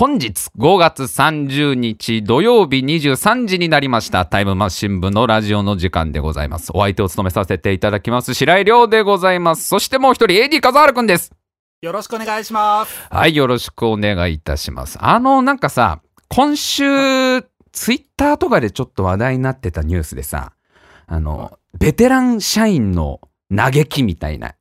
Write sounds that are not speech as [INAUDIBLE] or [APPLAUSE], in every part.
本日5月30日土曜日23時になりましたタイムマシン部のラジオの時間でございます。お相手を務めさせていただきます白井亮でございます。そしてもう一人 AD 笠原くんです。よろしくお願いします。はい、よろしくお願いいたします。あの、なんかさ、今週、ツイッターとかでちょっと話題になってたニュースでさ、あの、ベテラン社員の嘆きみたいな、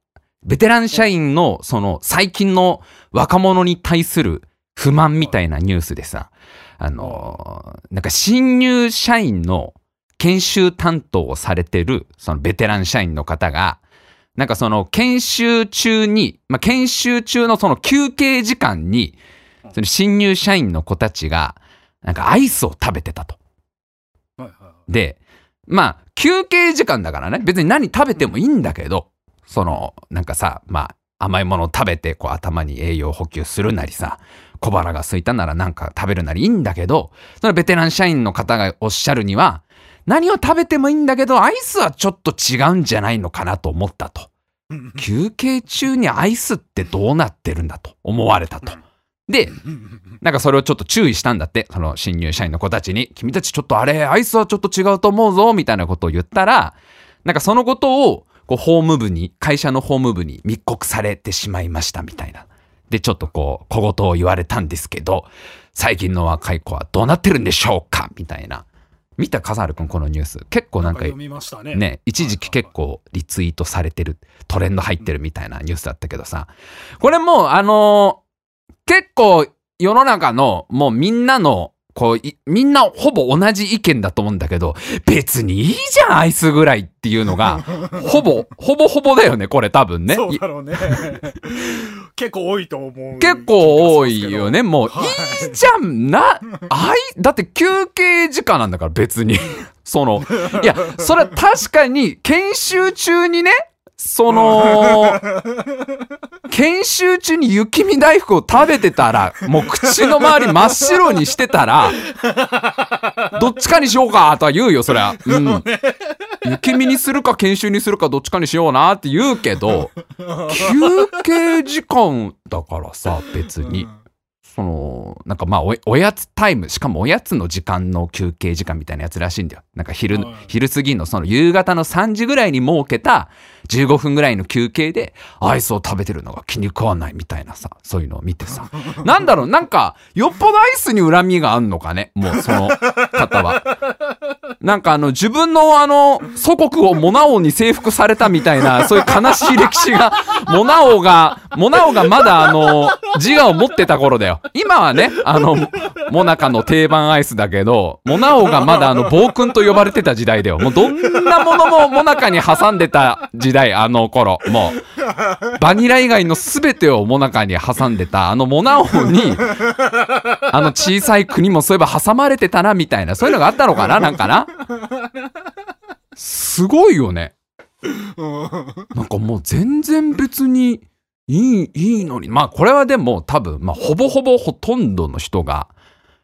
ベテラン社員のその最近の若者に対する不満みたいなニュースでさ、あの、なんか新入社員の研修担当をされてる、そのベテラン社員の方が、なんかその研修中に、まあ、研修中のその休憩時間に、その新入社員の子たちが、なんかアイスを食べてたと。はいはで、まあ、休憩時間だからね、別に何食べてもいいんだけど、その、なんかさ、まあ、甘いものを食べて、こう頭に栄養補給するなりさ、小腹が空いたならなんか食べるなりいいんだけど、そのベテラン社員の方がおっしゃるには、何を食べてもいいんだけど、アイスはちょっと違うんじゃないのかなと思ったと。休憩中にアイスってどうなってるんだと思われたと。で、なんかそれをちょっと注意したんだって、その新入社員の子たちに、君たちちょっとあれ、アイスはちょっと違うと思うぞ、みたいなことを言ったら、なんかそのことを、こう、法務部に、会社の法務部に密告されてしまいました、みたいな。で、ちょっとこう、小言を言われたんですけど、最近の若い子はどうなってるんでしょうか？みたいな。見た笠原くん、このニュース。結構なんかね。ね、一時期結構リツイートされてる、トレンド入ってるみたいなニュースだったけどさ、これもう、あのー結構世の中のもうみんなの、こうい、みんなほぼ同じ意見だと思うんだけど、別にいいじゃん、アイスぐらいっていうのが、[LAUGHS] ほぼ、ほぼほぼだよね、これ多分ね。そうだろうね。結構多いと思う。結構多いよね。もう、はいいいじゃんな、あい、だって休憩時間なんだから別に。[LAUGHS] その、いや、それは確かに研修中にね、その、[LAUGHS] 研修中に雪見大福を食べてたら、もう口の周り真っ白にしてたら、[LAUGHS] どっちかにしようかとは言うよ、そりゃ。うん。雪見にするか研修にするかどっちかにしようなって言うけど、[LAUGHS] 休憩時間だからさ、別に。その、なんかまあお、おやつタイム、しかもおやつの時間の休憩時間みたいなやつらしいんだよ。なんか昼はい、昼過ぎのその夕方の3時ぐらいに設けた15分ぐらいの休憩でアイスを食べてるのが気に食わないみたいなさ、そういうのを見てさ。[LAUGHS] なんだろう、なんか、よっぽどアイスに恨みがあんのかね、もうその方は。なんかあの、自分のあの、祖国をモナ王に征服されたみたいな、そういう悲しい歴史が、モナ王が、モナ王がまだあの、自我を持ってた頃だよ。今はね、あの、モナカの定番アイスだけど、モナ王がまだあの、暴君と呼ばれてた時代だよ。もうどんなものもモナカに挟んでた時代、あの頃。もう、バニラ以外の全てをモナカに挟んでた、あのモナ王に、あの小さい国もそういえば挟まれてたな、みたいな、そういうのがあったのかななんかなすごいよね。なんかもう全然別にいい、いいのに。まあこれはでも多分、まあほぼほぼほとんどの人が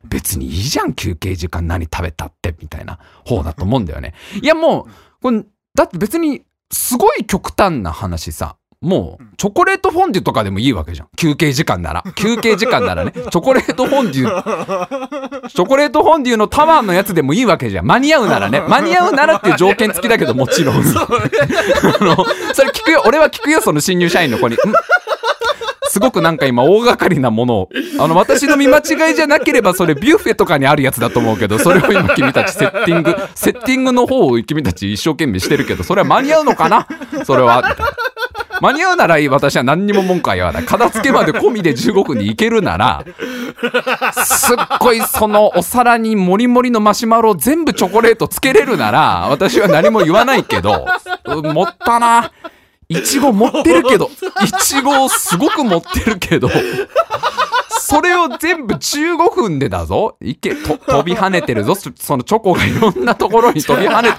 別にいいじゃん休憩時間何食べたってみたいな方だと思うんだよね。いやもう、これ、だって別にすごい極端な話さ。もう、チョコレートフォンデュとかでもいいわけじゃん。休憩時間なら。休憩時間ならね。[LAUGHS] チョコレートフォンデュ、チョコレートフォンデュのタワーのやつでもいいわけじゃん。間に合うならね。[LAUGHS] 間に合うならっていう条件付きだけど、もちろん。[LAUGHS] あの、それ聞くよ。俺は聞くよ、その新入社員の子に。んすごくなんか今大掛かりなものを。あの、私の見間違いじゃなければそれビュッフェとかにあるやつだと思うけど、それを今君たちセッティング、セッティングの方を君たち一生懸命してるけど、それは間に合うのかな？それは。間に合うならいい私は何にも文句は言わない。片付けまで込みで15分に行けるなら、すっごいそのお皿にもりもりのマシュマロを全部チョコレートつけれるなら、私は何も言わないけど、持ったな。いちご持ってるけど、いちごをすごく持ってるけど、それを全部15分でだぞ。いけ、と、飛び跳ねてるぞ。そそのチョコがいろんなところに飛び跳ねて。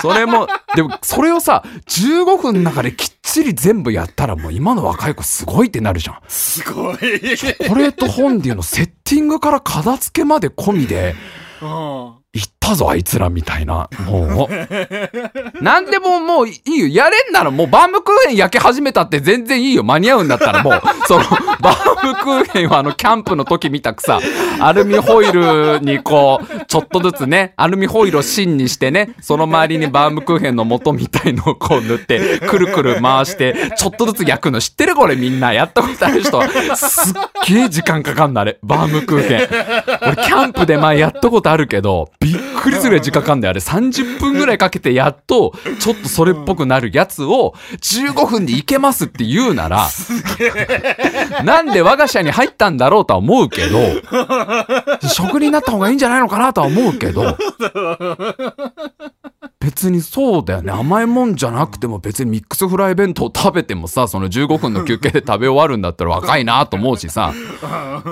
それも、でも、それをさ、15分の中できっちり全部やったらもう今の若い子すごいってなるじゃん。すごい。チョコレートフォンデュのセッティングから片付けまで込みで、うん行ったぞあいつらみたいな。もう。なんでももういいよ。やれんならもうバームクーヘン焼け始めたって全然いいよ。間に合うんだったらもう、その、バームクーヘンはあの、キャンプの時見たくさ、アルミホイルにこう、ちょっとずつね、アルミホイルを芯にしてね、その周りにバームクーヘンの素みたいのをこう塗って、くるくる回して、ちょっとずつ焼くの知ってるこれみんな。やったことある人。すっげえ時間かかんのあれ。バームクーヘン。俺、キャンプで前やったことあるけど、びっくりするぐらい時間かかんだよ。あれ30分ぐらいかけてやっと、ちょっとそれっぽくなるやつを15分でいけますって言うなら、なんで我が社に入ったんだろうとは思うけど、職人になった方がいいんじゃないのかなとは思うけど、別にそうだよね。甘いもんじゃなくても別にミックスフライ弁当食べてもさ、その15分の休憩で食べ終わるんだったら若いなと思うしさ、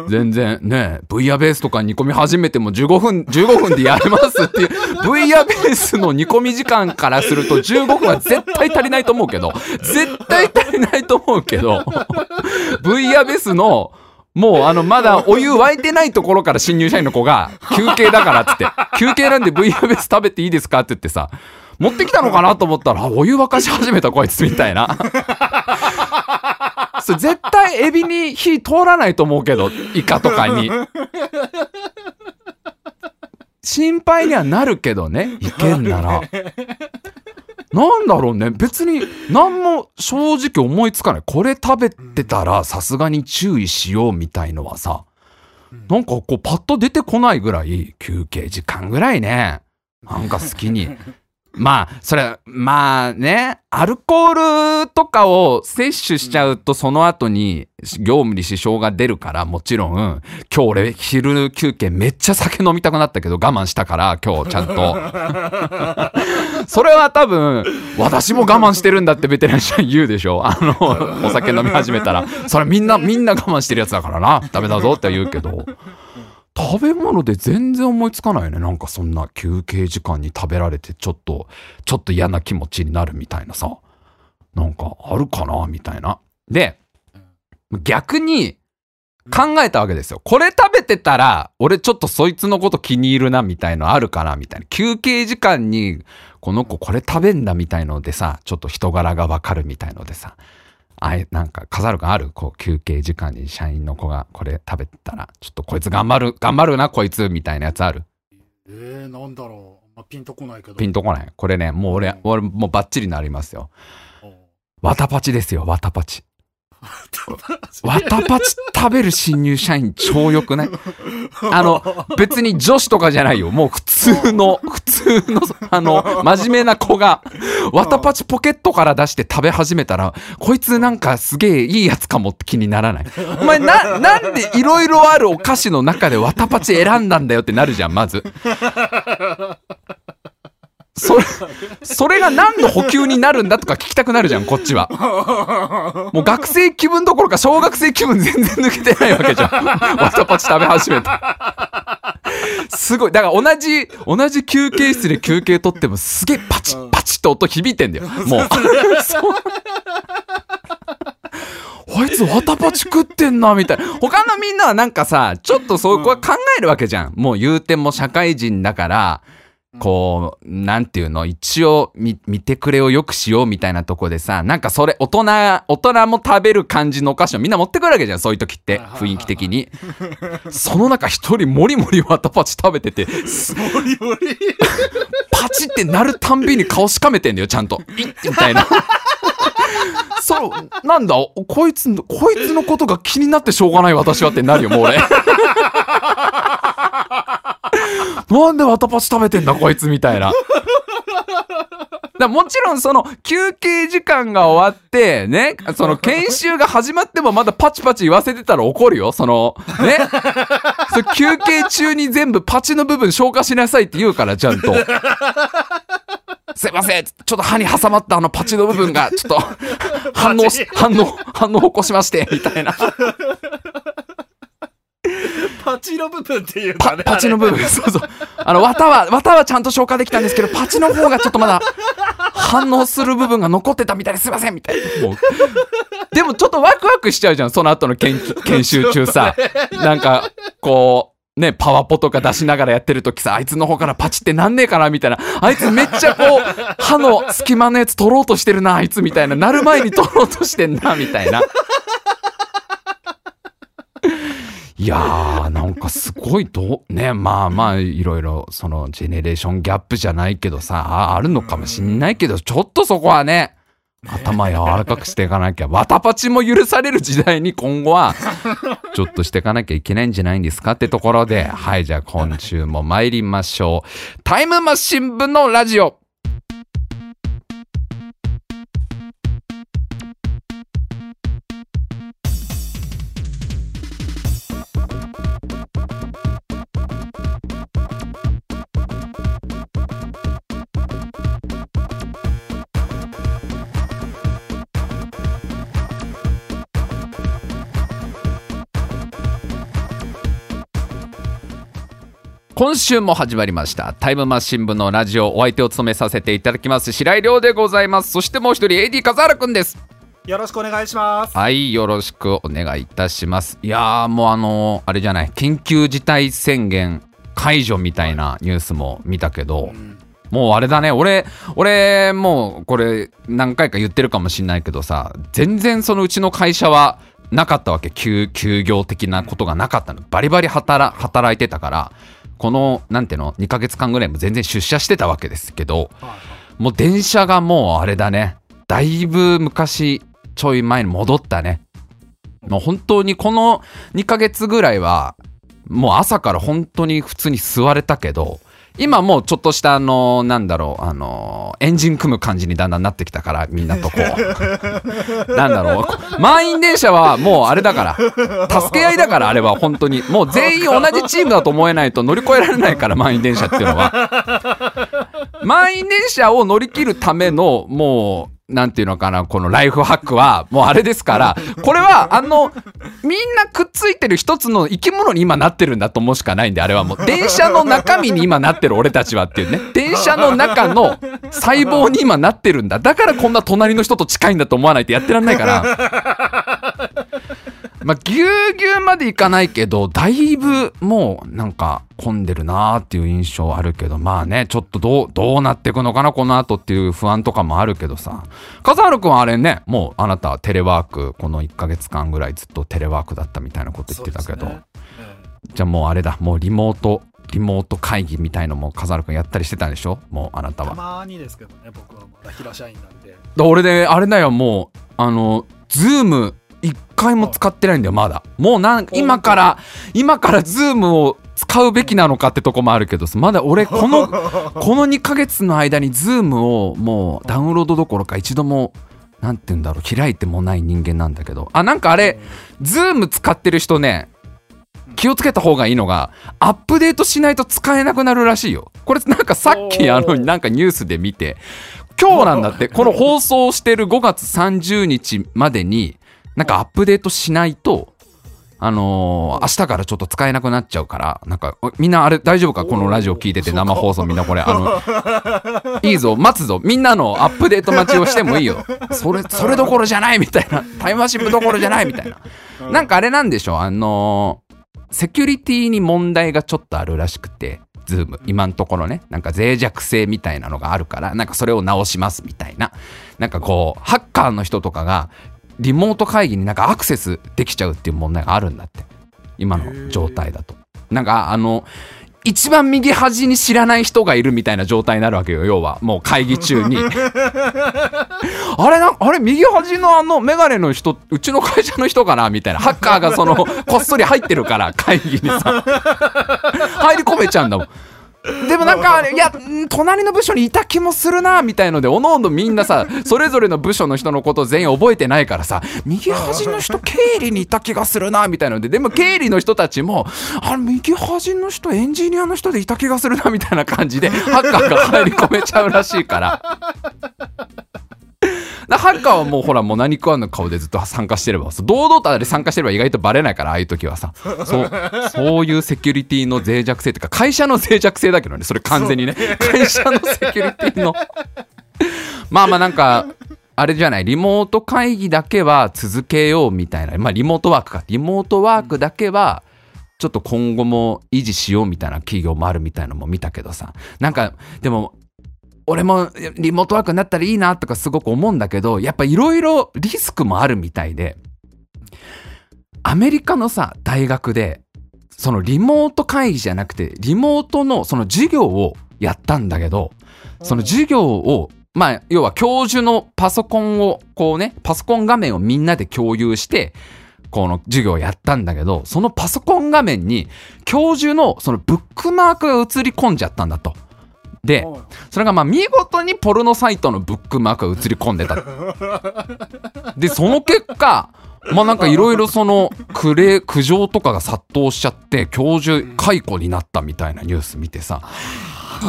全然ね、ブイヤベースとか煮込み始めても15分、15分でやれますっていう、ブイヤベースの煮込み時間からすると15分は絶対足りないと思うけど、絶対足りないと思うけど、ブイヤベースの、もうあの、まだお湯沸いてないところから新入社員の子が、休憩だからっつって、休憩なんで V ヤベース食べていいですかって言ってさ、持ってきたのかなと思ったら、お湯沸かし始めたこいつみたいな。[LAUGHS] それ絶対エビに火通らないと思うけど、イカとかに。心配にはなるけどね、いけんなら。なんだろうね。別に何も正直思いつかない。これ食べてたらさすがに注意しようみたいのはさ、なんかこうパッと出てこないぐらい休憩時間ぐらいね。なんか好きに。まあ、それ、まあね、アルコールとかを摂取しちゃうと、その後に業務に支障が出るから、もちろん、今日俺昼休憩めっちゃ酒飲みたくなったけど我慢したから、今日ちゃんと。それは多分、私も我慢してるんだってベテラン社員言うでしょあの、お酒飲み始めたら。それみんな、みんな我慢してるやつだからな。ダメだぞって言うけど。食べ物で全然思いつかないね。なんかそんな休憩時間に食べられてちょっと、ちょっと嫌な気持ちになるみたいなさ。なんかあるかなみたいな。で、逆に考えたわけですよ。これ食べてたら、俺ちょっとそいつのこと気に入るなみたいのあるかなみたいな。休憩時間にこの子これ食べんだみたいのでさ、ちょっと人柄がわかるみたいのでさ。あえ、なんか、飾る感あるこう、休憩時間に社員の子がこれ食べてたら、ちょっとこいつ頑張る、頑張るな、こいつ、みたいなやつあるえー、なんだろう。まあ、ピンとこないけど。ピンとこない。これね、もう俺、俺もうバッチリなりますよ。わたパチですよ、わたパチ。[LAUGHS] わたパチ食べる新入社員超良くない？[LAUGHS] あの、別に女子とかじゃないよ。もう普通の、[LAUGHS] 普通の、あの、真面目な子が、わたパチポケットから出して食べ始めたら、こいつなんかすげえいいやつかもって気にならない。お前な、なんでいろいろあるお菓子の中でわたパチ選んだんだよってなるじゃん、まず。それ、それが何の補給になるんだとか聞きたくなるじゃん、こっちは。もう学生気分どころか小学生気分全然抜けてないわけじゃん。わたパチ食べ始めた。すごい。だから同じ、同じ休憩室で休憩取ってもすげえパチッパチッと音響いてんだよ。もう。そうあいつわたパチ食ってんな、みたいな。他のみんなはなんかさ、ちょっとそこは考えるわけじゃん。もう言うても社会人だから、こう、なんていうの、一応見、見てくれをよくしようみたいなとこでさ、なんかそれ、大人、大人も食べる感じのお菓子をみんな持ってくるわけじゃん、そういう時って、雰囲気的に。その中一人もりもりわたパチ食べてて、すモリモリ。パチってなるたんびに顔しかめてんだよ、ちゃんと。いっみたいな。そう、なんだ、こいつの、こいつのことが気になってしょうがない私はってなるよ、もう俺。[LAUGHS] なんでわたパチ食べてんだ、こいつみたいな。だもちろんその休憩時間が終わって、ね、その研修が始まってもまだパチパチ言わせてたら怒るよ。その、ね。そ休憩中に全部パチの部分消化しなさいって言うから、ちゃんと。すいません。ちょっと歯に挟まったあのパチの部分が、ちょっと、反応し、反応、反応起こしまして、みたいな。パチの部分っていうパかね。パチの部分、そうそう。あの、綿は、綿はちゃんと消化できたんですけど、パチの方がちょっとまだ反応する部分が残ってたみたいですいませんみたいな。もう。でもちょっとワクワクしちゃうじゃん、その後の研 [LAUGHS] 研修中さ。なんか、こね、パワポとか出しながらやってるときさ、あいつの方からパチってなんねえかなみたいな。あいつめっちゃこう、歯の隙間のやつ取ろうとしてるな、あいつみたいな。なる前に取ろうとしてんな、みたいな。いやー、なんかすごいどう、ね、まあまあ、いろいろ、その、ジェネレーションギャップじゃないけどさ、ああるのかもしんないけど、ちょっとそこはね、頭柔らかくしていかなきゃ、わたパチも許される時代に今後は、ちょっとしていかなきゃいけないんじゃないんですかってところで、はい、じゃあ今週も参りましょう。タイムマシン部のラジオ。今週も始まりました。タイムマシン部のラジオお相手を務めさせていただきます白井亮でございます。そしてもう一人 AD 笠原くんです。よろしくお願いします。はいよろしくお願いいたします。いやーもうあのーあれじゃない。緊急事態宣言解除みたいなニュースも見たけど、んもうあれだね。俺俺もうこれ何回か言ってるかもしんないけどさ全然そのうちの会社はなかったわけ。休休業的なことがなかったの。バリバリ働働いてたからこのなんていうの2ヶ月間ぐらいも全然出社してたわけですけどもう電車がもうあれだね。だいぶ昔ちょい前に戻ったね。もう本当にこの2ヶ月ぐらいはもう朝から本当に普通に座れたけど今もうちょっとしたあのなんだろうあのエンジン組む感じにだんだんなってきたからみんなとこう。[LAUGHS] なんだろう。満員電車はもうあれだから。助け合いだからあれは本当に。もう全員同じチームだと思えないと乗り越えられないから満員電車っていうのは。[LAUGHS] 満員電車を乗り切るためのもうなんていうのかなこのライフハックはもうあれですから [LAUGHS] これはあのみんなくっついてる一つの生き物に今なってるんだと思うしかないんであれはもう。[LAUGHS] 電車の中身に今なってる俺たちはっていうね。電車の中の細胞に今なってるんだ。だからこんな隣の人と近いんだと思わないとやってらんないから [LAUGHS] [LAUGHS] まあぎゅうぎゅうまでいかないけどだいぶもうなんか混んでるなーっていう印象あるけどまあねちょっとどうどうなっていくのかなこの後っていう不安とかもあるけどさ。笠原君はあれねもうあなたテレワークこの1ヶ月間ぐらいずっとテレワークだったみたいなこと言ってたけど、ね。じゃあもうあれだ。もうリモートリモート会議みたいのも笠原君やったりしてたんでしょ？もうあなたは。たまにですけどね、僕はまだ平社員なんで。だ俺であれだよもうあのズーム一回も使ってないんだよまだ。もうなん今から今からズームを使うべきなのかってとこもあるけどさまだ俺この [LAUGHS] この2ヶ月の間にズームをもうダウンロードどころか一度もなんて言うんだろう開いてもない人間なんだけど。あなんかあれズーム使ってる人ね気をつけた方がいいのがアップデートしないと使えなくなるらしいよ。これなんかさっきあのなんかニュースで見て今日なんだってこの放送してる5月30日までになんかアップデートしないとあのー明日からちょっと使えなくなっちゃうからなんかおみんなあれ大丈夫か？このラジオ聞いてて生放送みんなこれあの [LAUGHS] いいぞ待つぞ。みんなのアップデート待ちをしてもいいよ。それそれどころじゃないみたいな。タイムマシン部どころじゃないみたいな。なんかあれなんでしょあのーセキュリティに問題がちょっとあるらしくて、 Zoom、今のところね、なんか脆弱性みたいなのがあるから、なんかそれを直しますみたいな。なんかこう、ハッカーの人とかが、リモート会議になんかアクセスできちゃうっていう問題があるんだって。今の状態だと。なんかあの、一番右端に知らない人がいるみたいな状態になるわけよ、要は。もう会議中に。[LAUGHS] あれな、あれ右端のあのメガネの人、うちの会社の人かなみたいな。ハッカーがその、こっそり入ってるから、会議にさ。入り込めちゃうんだもん。[LAUGHS] でもなんか、いや、ん隣の部署にいた気もするな、みたいので、おのおのみんなさ、[LAUGHS] それぞれの部署の人のことを全員覚えてないからさ、右端の人、経理にいた気がするな、みたいので、でも経理の人たちも、あれ、右端の人、エンジニアの人でいた気がするな、みたいな感じで、ハッカーが入り込めちゃうらしいから。だハッカーはもうほらもう何食わぬ顔でずっと参加してれば堂々とあれ参加してれば意外とバレないからああいう時はさ。そうそういうセキュリティの脆弱性っていうか会社の脆弱性だけどねそれ完全にね。会社のセキュリティの。まあまあなんかあれじゃないリモート会議だけは続けようみたいな。まあリモートワークか。リモートワークだけはちょっと今後も維持しようみたいな企業もあるみたいなのも見たけどさ。なんかでも俺もリモートワークになったらいいなとかすごく思うんだけどやっぱいろいろリスクもあるみたいでアメリカのさ大学でそのリモート会議じゃなくてリモートのその授業をやったんだけどその授業をまあ要は教授のパソコンをこうねパソコン画面をみんなで共有してこの授業をやったんだけどそのパソコン画面に教授のそのブックマークが映り込んじゃったんだと。でそれがまあ見事にポルノサイトのブックマークが映り込んでた。でその結果まあなんかいろいろそのクレ苦情とかが殺到しちゃって教授解雇になったみたいなニュース見てさ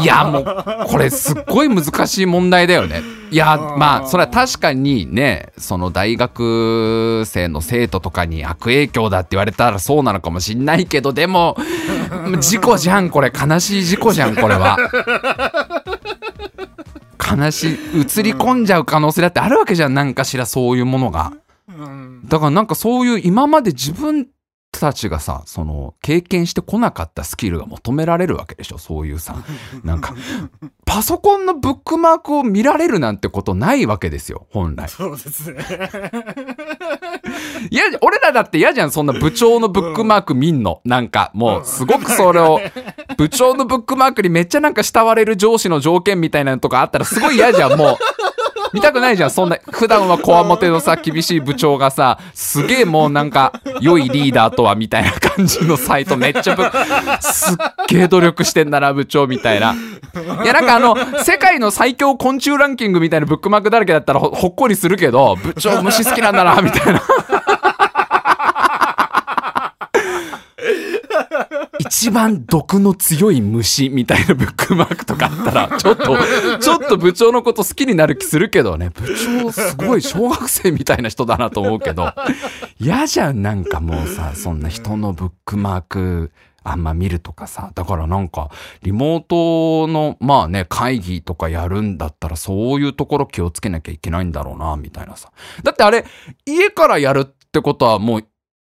いやもうこれすっごい難しい問題だよね。いやまあそれは確かにねその大学生の生徒とかに悪影響だって言われたらそうなのかもしんないけどでも [LAUGHS] 事故じゃんこれ悲しい事故じゃんこれは。悲しい映り込んじゃう可能性だってあるわけじゃんなんかしらそういうものが。だからなんかそういう今まで自分たちがさその経験してこなかったスキルが求められるわけでしょそういうさ [LAUGHS] なんか。パソコンのブックマークを見られるなんてことないわけですよ本来。そうですね。いや俺らだって嫌じゃんそんな部長のブックマーク見んの。なんかもうすごくそれを部長のブックマークにめっちゃなんか慕われる上司の条件みたいなのとかあったらすごい嫌じゃんもう見たくないじゃんそんな普段はこわもてのさ厳しい部長がさすげえもうなんか良いリーダーとはみたいな感じのサイトめっちゃぶすっげえ努力してんだな部長みたいな。いやなんかあの世界の最強昆虫ランキングみたいなブックマークだらけだったらほほっこりするけど部長虫好きなんだなみたいな。一番毒の強い虫みたいなブックマークとかあったら、[LAUGHS] ちょっと、ちょっと部長のこと好きになる気するけどね、部長すごい小学生みたいな人だなと思うけど、嫌じゃん、なんかもうさ、そんな人のブックマーク、あんま見るとかさ。だからなんか、リモートの、まあね、会議とかやるんだったら、そういうところ気をつけなきゃいけないんだろうな、みたいなさ。だってあれ、家からやるってことはもう、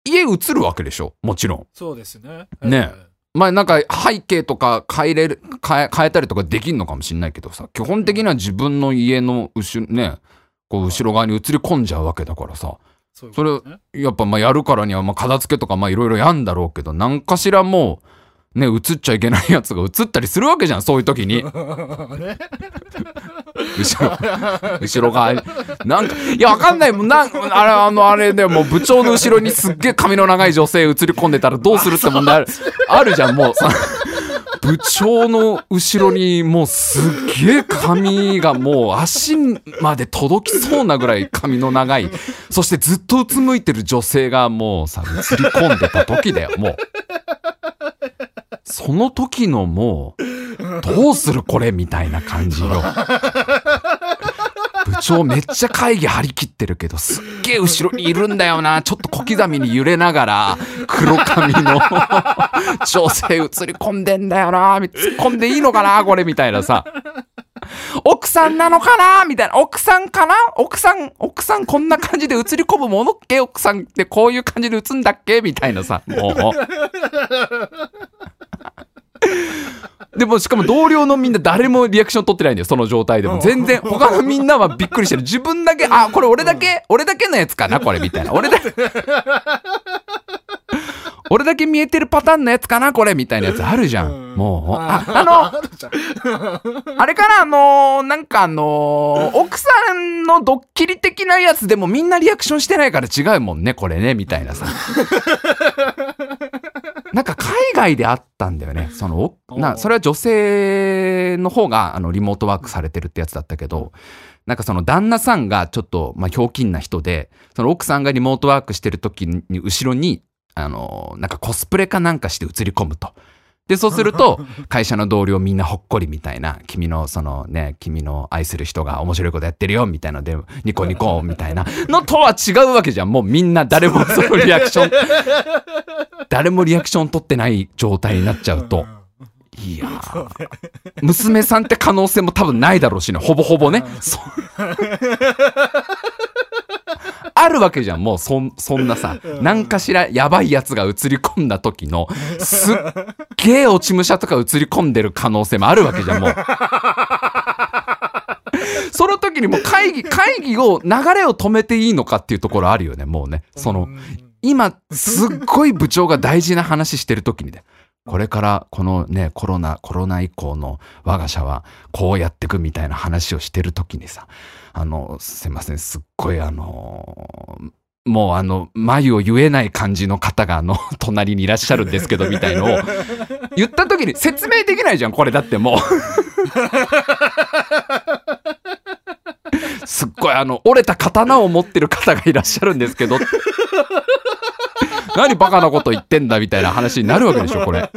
家移るわけでしょ？もちろん。そうですね。ね。まあなんか背景とか変えれる、変え、変えたりとかできんのかもしんないけどさ、基本的には自分の家の後ろ、ね、こう後ろ側に移り込んじゃうわけだからさ、それやっぱまあやるからにはまあ片付けとかまあいろいろやんだろうけど、なんかしらもう、ね、映っちゃいけないやつが映ったりするわけじゃん、そういう時に。[LAUGHS] 後ろ、後ろ側に。なんか、いや、わかんない。もうなん、あれ、あの、あれでもう部長の後ろにすっげえ髪の長い女性映り込んでたらどうするって問題ある、あるじゃん、もうさ。部長の後ろにもうすっげえ髪がもう足まで届きそうなぐらい髪の長い、そしてずっとうつむいてる女性がもうさ、映り込んでた時だよ、もう。その時のもう、どうするこれみたいな感じよ。部長めっちゃ会議張り切ってるけど、すっげえ後ろにいるんだよな。ちょっと小刻みに揺れながら、黒髪の女性映り込んでんだよな。突っ込んでいいのかなこれみたいなさ。奥さんなのかな？みたいな。奥さんかな？奥さん、奥さんこんな感じで映り込むものっけ？奥さんってこういう感じで映んだっけ？みたいなさ。もう。でもしかも同僚のみんな誰もリアクション取ってないんだよ、その状態でも。全然、他のみんなはびっくりしてる。自分だけ、あ、これ俺だけ、俺だけのやつかなこれみたいな。俺だけ、俺だけ見えてるパターンのやつかなこれみたいなやつあるじゃん。もう。あ、あの、あれかなあのーなんかあのー奥さんのドッキリ的なやつでもみんなリアクションしてないから違うもんね、これね、みたいなさ。なんか海外であったんだよね。その、おな、それは女性の方が、あの、リモートワークされてるってやつだったけど、なんかその旦那さんがちょっと、まあ、ひょうきんな人で、その奥さんがリモートワークしてる時に、後ろに、あの、なんかコスプレかなんかして映り込むと。で、そうすると、会社の同僚みんなほっこりみたいな、君のそのね、君の愛する人が面白いことやってるよ、みたいなので、ニコニコ、みたいなのとは違うわけじゃん。もうみんな誰もそのリアクション、[LAUGHS] 誰もリアクション取ってない状態になっちゃうと。いやー娘さんって可能性も多分ないだろうしね、ほぼほぼね。[LAUGHS] ああるわけじゃん。もうそん、そんなさ、なんかしらやばいやつが映り込んだ時の、すっげえ落ち武者とか映り込んでる可能性もあるわけじゃん、もう。その時にもう会議、会議を、流れを止めていいのかっていうところあるよね、もうね。その、今、すっごい部長が大事な話してる時にね、これからこのね、コロナ、コロナ以降の我が社はこうやってくみたいな話をしてる時にさ、あの、すいません、すっごいあのもうあの、眉を言えない感じの方があの、[LAUGHS] 隣にいらっしゃるんですけど、みたいのを、言った時に説明できないじゃん、これだってもう。[LAUGHS] すっごいあの、折れた刀を持ってる方がいらっしゃるんですけど、何バカなこと言ってんだみたいな話になるわけでしょ、これ。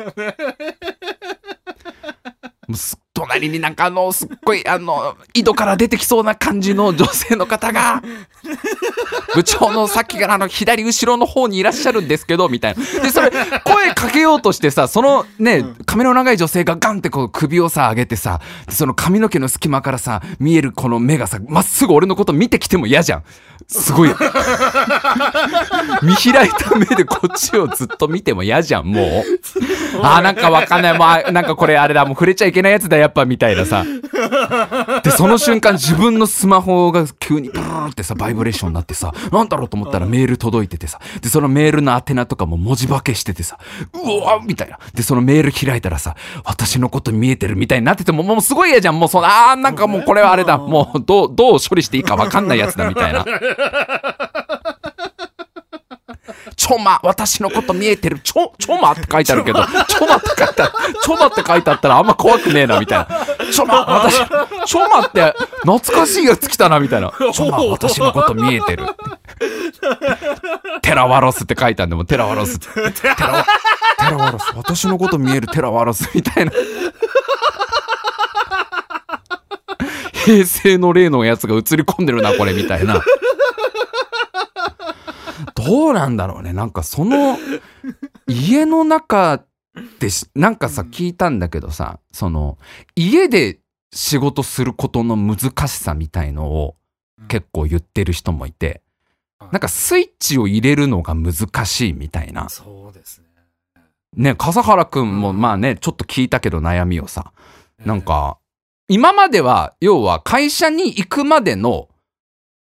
もうす隣になんかあの、すっごいあの、井戸から出てきそうな感じの女性の方が、[LAUGHS] 部長のさっきからあの、左後ろの方にいらっしゃるんですけど、みたいな。で、それ、声かけようとしてさ、そのね、髪の長い女性がガンってこう首をさ、上げてさ、その髪の毛の隙間からさ、見えるこの目がさ、まっすぐ俺のこと見てきても嫌じゃん。すごい。見開いた目でこっちをずっと見ても嫌じゃん、もう。[LAUGHS] あーなんかわかんない。もう、なんかこれあれだ、もう触れちゃいけないやつだ、やっぱ、みたいなさ。[LAUGHS] で、その瞬間自分のスマホが急にブーってさ、バイブレーションになってさ、なんだろうと思ったらメール届いててさ、で、そのメールの宛名とかも文字化けしててさ、うわみたいな。で、そのメール開いたらさ、私のこと見えてるみたいになってても、もうすごい嫌じゃん。もうその、あーなんかもうこれはあれだ。もう、どう、どう処理していいかわかんないやつだ、みたいな。[LAUGHS] ちょま、私のこと見えてる、ちょ、ちょまって書いてあるけど、ちょまって書いてある、ちょまって書いてあったらあんま怖くねえな、みたいな。ちょま、私、ちょまって、懐かしいやつ来たな、みたいな。ちょま、私のこと見えてる。テラワロスって書いたんでも、テラワロステラワロス、私のこと見えるテラワロス、みたいな。平成の例のやつが映り込んでるな、これ、みたいな。どうなんだろうね。なんかその、家の中でし、なんかさ、聞いたんだけどさ、その、家で仕事することの難しさみたいのを結構言ってる人もいて、なんかスイッチを入れるのが難しいみたいな。そうですね。ね、笠原くんもまあね、ちょっと聞いたけど悩みをさ、なんか、今までは、要は会社に行くまでの、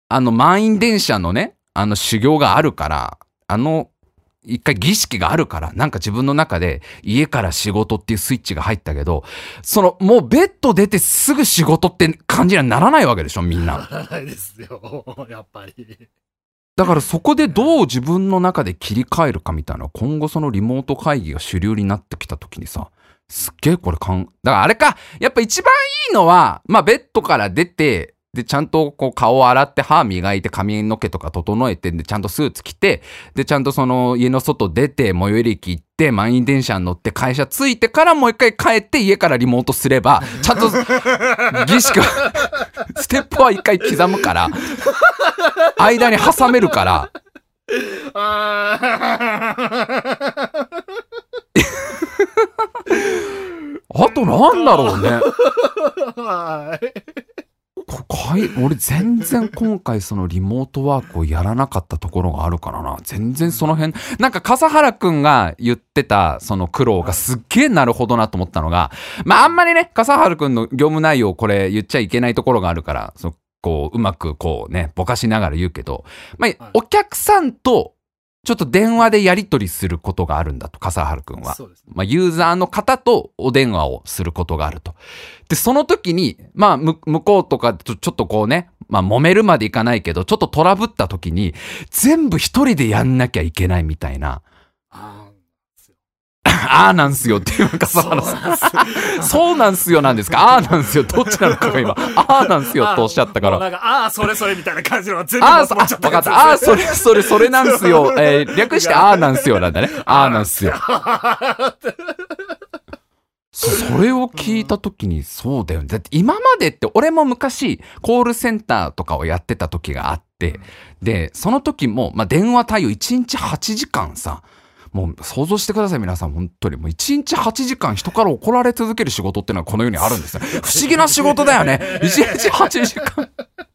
あの満員電車のね、あの修行があるから、あの、一回儀式があるから、なんか自分の中で家から仕事っていうスイッチが入ったけど、その、もうベッド出てすぐ仕事って感じにはならないわけでしょ、みんな。ならないですよ。やっぱり。だからそこでどう自分の中で切り替えるかみたいな、今後そのリモート会議が主流になってきた時にさ、すっげえこれかん、だからあれか、やっぱ一番いいのは、まあベッドから出て、で、ちゃんとこう顔を洗って歯磨いて髪の毛とか整えて、で、ちゃんとスーツ着て、で、ちゃんとその家の外出て、最寄り駅行って、満員電車に乗って会社着いてからもう一回帰って家からリモートすれば、ちゃんと [LAUGHS] 儀式は、ステップは一回刻むから、間に挟めるから、あ [LAUGHS] あとなんだろうね。[LAUGHS] 俺全然今回そのリモートワークをやらなかったところがあるからな。全然その辺。なんか笠原くんが言ってたその苦労がすっげえなるほどなと思ったのが、まああんまりね、笠原くんの業務内容これ言っちゃいけないところがあるから、そこう、うまくこうね、ぼかしながら言うけど、まあお客さんとちょっと電話でやり取りすることがあるんだと、笠原くんは。そうですね。まあ、ユーザーの方とお電話をすることがあると。で、その時に、まあ、む向こうとかとちょっとこうね、まあ、揉めるまでいかないけど、ちょっとトラブった時に、全部一人でやんなきゃいけないみたいな、あ [LAUGHS] ああなんすよっていう笠原さん。そうなんすよなんですか？ああなんすよ。どっちなのかが今、ああなんすよとおっしゃったから。なんか、ああ、それそれみたいな感じのが全部ああ、そ持っちゃったやつわかった。ああ、それ、それ、それなんすよ。[LAUGHS] えー略してああなんすよなんだね。ああなんすよ。それを聞いた時にそうだよね。だって今までって俺も昔コールセンターとかをやってた時があって、で、その時も、まあ、電話対応1日8時間さ、もう想像してください皆さん本当に。もう1日8時間人から怒られ続ける仕事っていうのはこの世にあるんですよ。[LAUGHS] 不思議な仕事だよね。1日8時間。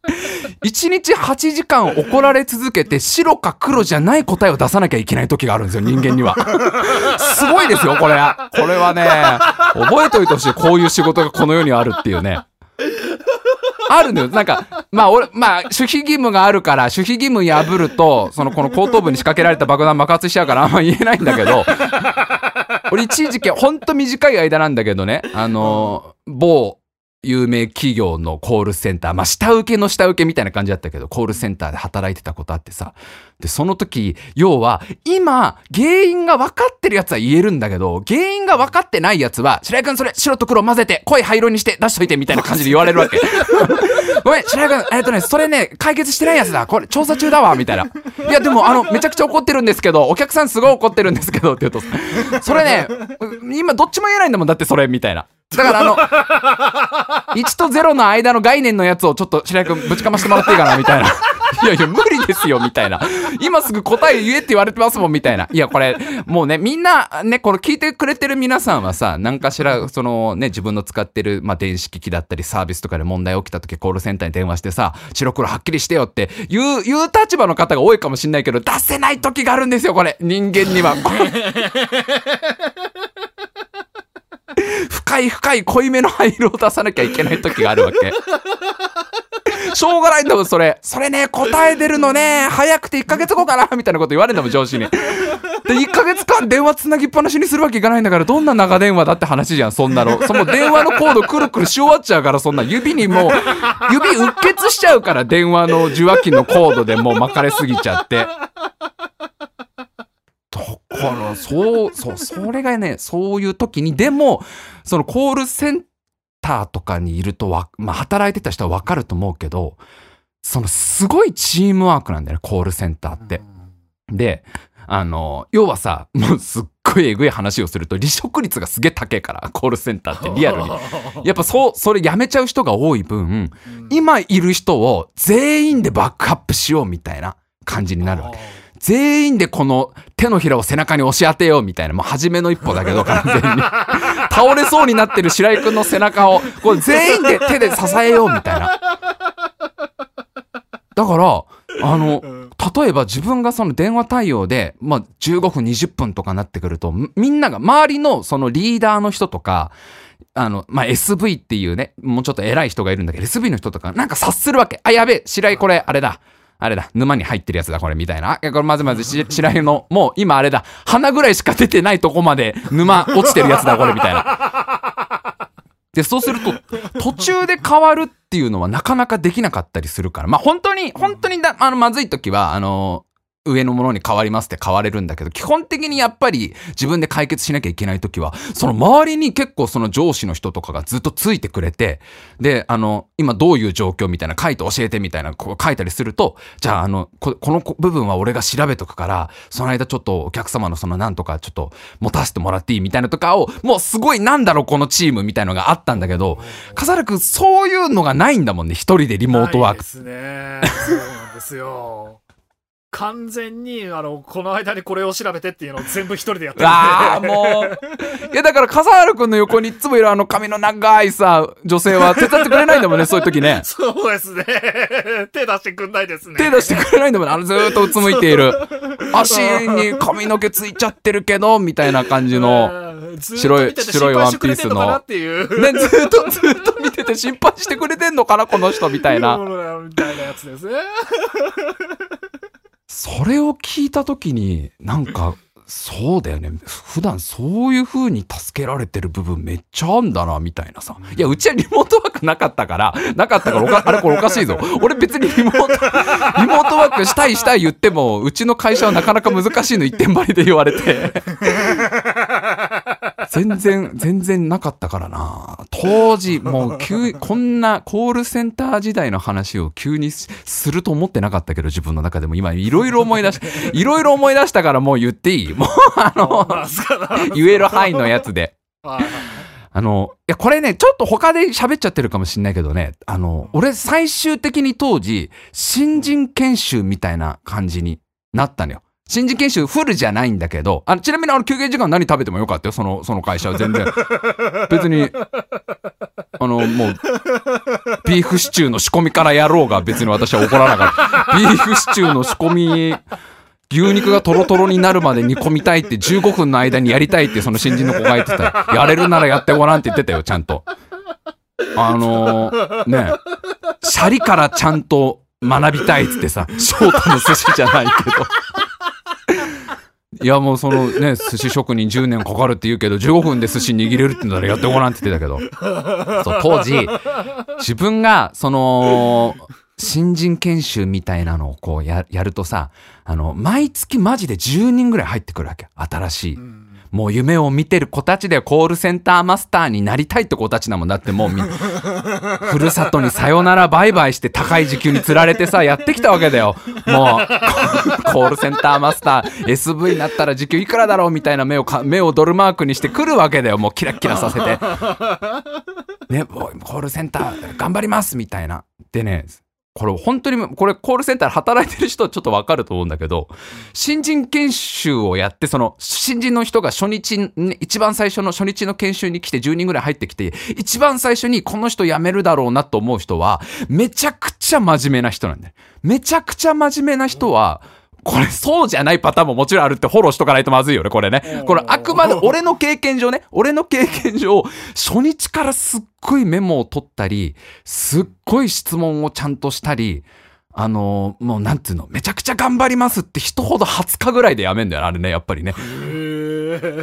[LAUGHS] 1日8時間怒られ続けて白か黒じゃない答えを出さなきゃいけない時があるんですよ、人間には。[LAUGHS] すごいですよ、これ。これはね、覚えておいてほしい。こういう仕事がこの世にあるっていうね。あるのよ。なんか、まあ俺、まあ、守秘義務があるから、守秘義務破ると、その、この後頭部に仕掛けられた爆弾爆発しちゃうからあんま言えないんだけど、[LAUGHS] 俺一時期、ほんと短い間なんだけどね、あの、某、有名企業のコールセンター、まあ、下請けの下請けみたいな感じだったけど、コールセンターで働いてたことあってさ。で、その時、要は、今、原因が分かってるやつは言えるんだけど、原因が分かってないやつは、白井くんそれ白と黒混ぜて、濃い灰色にして出しといてみたいな感じで言われるわけ。[LAUGHS] ごめん、白井くん、えっとね、それね、解決してないやつだ。これ、調査中だわ、みたいな。いや、でも、あの、めちゃくちゃ怒ってるんですけど、お客さんすごい怒ってるんですけど、って言うと、それね、今どっちも言えないんだもん、だってそれ、みたいな。だからあの、[LAUGHS] 1と0の間の概念のやつをちょっと白井君ぶちかましてもらっていいかなみたいな。[LAUGHS] いやいや、無理ですよ、みたいな。今すぐ答え言えって言われてますもん、みたいな。いや、これ、もうね、みんな、ね、これ聞いてくれてる皆さんはさ、何かしら、そのね、自分の使ってる、まあ、電子機器だったり、サービスとかで問題起きた時、コールセンターに電話してさ、白黒はっきりしてよって言う、言う立場の方が多いかもしんないけど、出せない時があるんですよ、これ。人間には。[LAUGHS] 深い深い濃いめの灰色を出さなきゃいけない時があるわけ。[LAUGHS] しょうがないんだもん、それ。それね、答え出るのね、早くて1ヶ月後かなみたいなこと言われるんだもん、上司に。で、1ヶ月間電話つなぎっぱなしにするわけいかないんだから、どんな長電話だって話じゃん、そんなの。その電話のコードくるくるし終わっちゃうから、そんな指にもう、指うっ血しちゃうから、電話の受話器のコードでもう巻かれすぎちゃって。そう、そう、それがね、そういう時に、でも、そのコールセンターとかにいるとわ、まあ、働いてた人はわかると思うけど、そのすごいチームワークなんだよね、コールセンターって。で、あの、要はさ、もうすっごいえぐい話をすると、離職率がすげえ高いから、コールセンターってリアルに。[LAUGHS] やっぱそう、それやめちゃう人が多い分、今いる人を全員でバックアップしようみたいな感じになるわけ。全員でこの手のひらを背中に押し当てようみたいな、もう初めの一歩だけど完全に。[LAUGHS] 倒れそうになってる白井くんの背中を、こう全員で手で支えようみたいな。だから、あの、例えば自分がその電話対応で、まあ、15分、20分とかなってくると、みんなが、周りのそのリーダーの人とか、あの、まあ、SV っていうね、もうちょっと偉い人がいるんだけど、SV の人とか、なんか察するわけ。あ、やべえ、白井これ、あれだ。あれだ、沼に入ってるやつだ、これ、みたいな。これまずまずし、白井の、もう今あれだ、鼻ぐらいしか出てないとこまで沼落ちてるやつだ、これ、みたいな。で、そうすると、途中で変わるっていうのはなかなかできなかったりするから、まあ本当に、本当にだ、あの、まずい時は、あの、上のものに変わりますって変われるんだけど、基本的にやっぱり自分で解決しなきゃいけないときは、その周りに結構その上司の人とかがずっとついてくれて、で、あの、今どういう状況みたいな書いて教えてみたいな、こう書いたりすると、じゃああのこ、の部分は俺が調べとくから、その間ちょっとお客様のそのなんとかちょっと持たせてもらっていいみたいなとかを、もうすごいなんだろうこのチームみたいのがあったんだけど、笠原くんそういうのがないんだもんね、一人でリモートワーク。ですね。そうなんですよ。完全に、あの、この間にこれを調べてっていうのを全部一人でやってる。ああ、もう。いや、だから、笠原くんの横にいつもいるあの髪の長いさ、女性は手伝ってくれないんだもんね、[LAUGHS] そういう時ね。そうですね。[LAUGHS] 手出してくんないですね。手出してくれないんだもんね。あの、ずーっとうつむいている。[LAUGHS] 足に髪の毛ついちゃってるけど、みたいな感じの。白い、白いワンピースの。ね、ずっと、ずっと見てて心配してくれてんのかな、この人、みたいな。みたいなやつですね。それを聞いた時になんかそうだよね。普段そういう風に助けられてる部分めっちゃあんだなみたいなさ。いやうちはリモートワークなかったからなかったからおか [LAUGHS] あれこれおかしいぞ。俺別にリモートリモートワークしたいしたい言ってもうちの会社はなかなか難しいの一点張りで言われて全然、全然なかったからな。当時、[LAUGHS] もう急、こんなコールセンター時代の話を急にすると思ってなかったけど、自分の中でも今いろいろ思い出し、[LAUGHS] いろいろ思い出したからもう言っていいもう、あの、[LAUGHS] 言える範囲のやつで。あの、いや、これね、ちょっと他で喋っちゃってるかもしんないけどね、あの、俺最終的に当時、新人研修みたいな感じになったのよ。新人研修フルじゃないんだけど、あちなみにあの休憩時間何食べてもよかったよ、その、その会社は全然。[LAUGHS] 別に。あの、もう、ビーフシチューの仕込みからやろうが別に私は怒らなかった。ビーフシチューの仕込み、牛肉がトロトロになるまで煮込みたいって15分の間にやりたいってその新人の子が言ってた。やれるならやってごらんって言ってたよ、ちゃんと。あのー、ねシャリからちゃんと学びたいっつってさ、翔太の寿司じゃないけど。いやもうそのね、寿司職人10年かかるって言うけど、15分で寿司握れるって言ったらやってごらんって言ってたけど。そう、当時、自分が、その、新人研修みたいなのをこうややるとさ、あの、毎月マジで10人ぐらい入ってくるわけ。新しい。もう夢を見てる子たちでコールセンターマスターになりたいって子たちだもん。だってもうみ [LAUGHS] ふるさとにさよならバイバイして高い時給に釣られてさやってきたわけだよ。もう。[LAUGHS] コールセンターマスター SV になったら時給いくらだろうみたいな目をか目をドルマークにしてくるわけだよ。もうキラッキラさせて。ねもうコールセンター頑張りますみたいな。でねこれ本当に、これコールセンターで働いてる人はちょっとわかると思うんだけど、新人研修をやって、その新人の人が初日、一番最初の初日の研修に来て10人ぐらい入ってきて、一番最初にこの人辞めるだろうなと思う人は、めちゃくちゃ真面目な人なんだよ。めちゃくちゃ真面目な人は、これそうじゃないパターンももちろんあるってフォローしとかないとまずいよね、これね。これあくまで俺の経験上ね、[LAUGHS] 俺の経験上、初日からすっごいメモを取ったり、すっごい質問をちゃんとしたり、あのもうなんていうの、めちゃくちゃ頑張りますって人ほど20日ぐらいでやめんだよ、あれね、やっぱりね。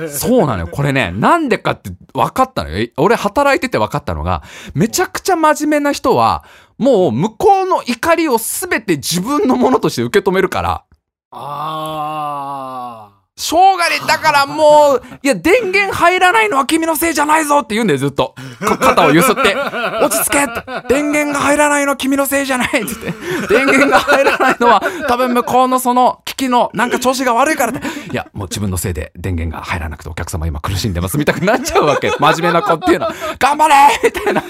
そうなのよ。これね、なんでかって分かったのよ。え俺働いてて分かったのが、めちゃくちゃ真面目な人は、もう向こうの怒りをすべて自分のものとして受け止めるから、ああ。しょうがねえ。だからもう、いや、電源入らないのは君のせいじゃないぞって言うんだよ、ずっと。肩をゆすって。落ち着け電源が入らないのは君のせいじゃないって言って。電源が入らないのは、多分向こうのその機器のなんか調子が悪いからって。いや、もう自分のせいで電源が入らなくてお客様今苦しんでますみたいになっちゃうわけ。真面目な子っていうのは。頑張れみたいな。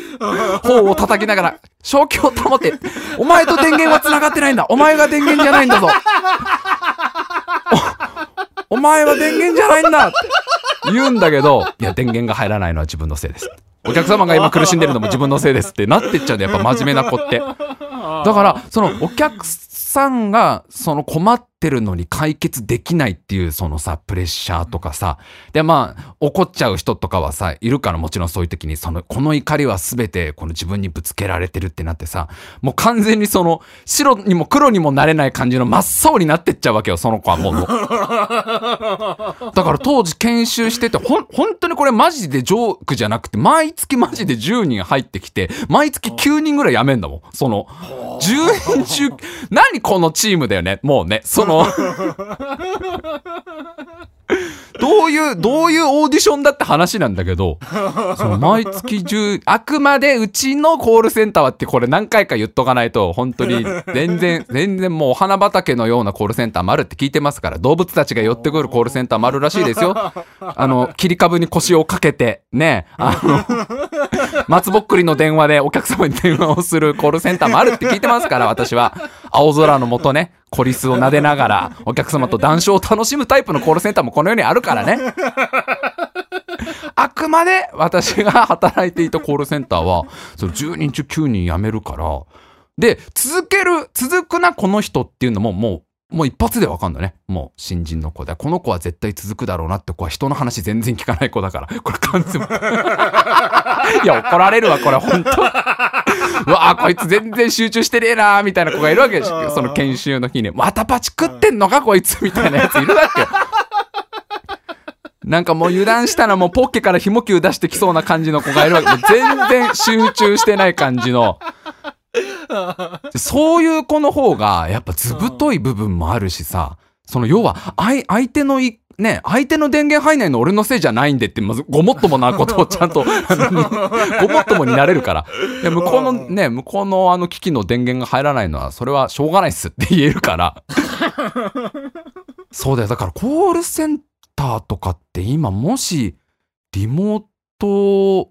頬を叩きながら、正気を保って。お前と電源は繋がってないんだ。お前が電源じゃないんだぞ。お前は電源じゃないんだって言うんだけど、いや、電源が入らないのは自分のせいです。お客様が今苦しんでるのも自分のせいですってなってっちゃうんだよ、やっぱ真面目な子って。だから、そのお客さんがその困ってるのに解決できないっていうそのさ、プレッシャーとかさ、で、まあ、怒っちゃう人とかはさ、いるからもちろんそういう時に、その、この怒りは全てこの自分にぶつけられてるってなってさ、もう完全にその、白にも黒にもなれない感じの真っ青になってっちゃうわけよ、その子はもう。だから当時研修してて、ほん、本当にこれマジでジョークじゃなくて、毎月マジで10人入ってきて、毎月9人ぐらい辞めんだもん。その、10人中、何このチームだよね。もうね、その、どういう、どういうオーディションだって話なんだけど、その毎月10、あくまでうちのコールセンターはってこれ何回か言っとかないと、本当に全然、全然もうお花畑のようなコールセンターもあるって聞いてますから、動物たちが寄ってくるコールセンターもあるらしいですよ。あの、切り株に腰をかけて、ね、あの、松ぼっくりの電話でお客様に電話をするコールセンターもあるって聞いてますから、私は。青空の下ね、コリスを撫でながら、お客様と談笑を楽しむタイプのコールセンターもこの世にあるからね。あくまで私が働いていたコールセンターは、その10人中9人辞めるから、で、続ける、続くな、この人っていうのももう、もう一発でわかんだね。もう新人の子で。この子は絶対続くだろうなって子は人の話全然聞かない子だから。これ完全。[LAUGHS] いや、怒られるわ、これ本当 [LAUGHS] うわあ、こいつ全然集中してねえなーみたいな子がいるわけでしょ。その研修の日に。またパチ食ってんのか、こいつみたいなやついるわけよ。なんかもう油断したらもうポッケからひも球出してきそうな感じの子がいるわけ。全然集中してない感じの。そういう子の方が、やっぱ図太い部分もあるしさ、その要は、相相手のい、ね、相手の電源入んないの俺のせいじゃないんでって、まずごもっともなことをちゃんと、[LAUGHS] ごもっともになれるから。いや、向こうのね、向こうのあの機器の電源が入らないのは、それはしょうがないっすって言えるから。[LAUGHS] そうだよ。だからコールセンターとかって今もし、リモート、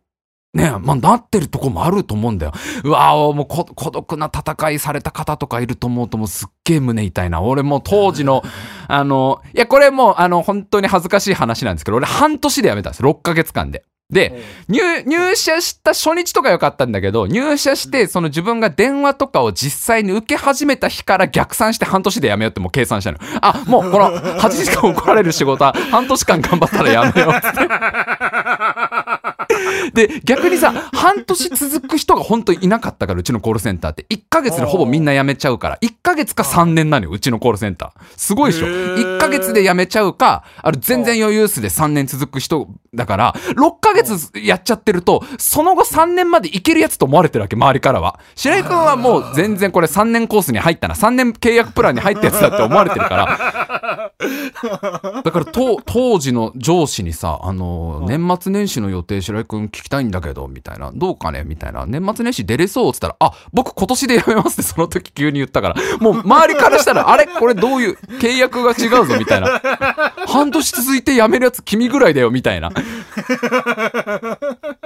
ねまあ、なってるとこもあると思うんだよ。うわぁ、もうこ孤独な戦いされた方とかいると思うともうすっげえ胸痛いな。俺もう当時の、あの、いや、これもう、あの、本当に恥ずかしい話なんですけど、俺半年で辞めたんです。6ヶ月間で。で、入、入社した初日とか良かったんだけど、入社して、その自分が電話とかを実際に受け始めた日から逆算して半年で辞めようってもう計算したの。あ、もうこの8時間怒られる仕事は半年間頑張ったら辞めようって。で、逆にさ、半年続く人が本当にいなかったから、うちのコールセンターって。1ヶ月でほぼみんな辞めちゃうから。1ヶ月か3年なのよ、うちのコールセンター。すごいでしょ。へー1ヶ月で辞めちゃうか、あれ全然余裕数で3年続く人だから、6ヶ月やっちゃってると、その後3年までいけるやつと思われてるわけ、周りからは。白井くんはもう全然これ3年コースに入ったな、3年契約プランに入ったやつだって思われてるから。だから当当時の上司にさ、あの、年末年始の予定白井くん聞きたいんだけど、みたいな、どうかね？みたいな、年末年始出れそう？っつったら、あ、僕今年で辞めますってその時急に言ったから、もう周りからしたら、あれ？これどういう契約が違うぞ？みたいな。半年続いて辞めるやつ君ぐらいだよ？みたいな。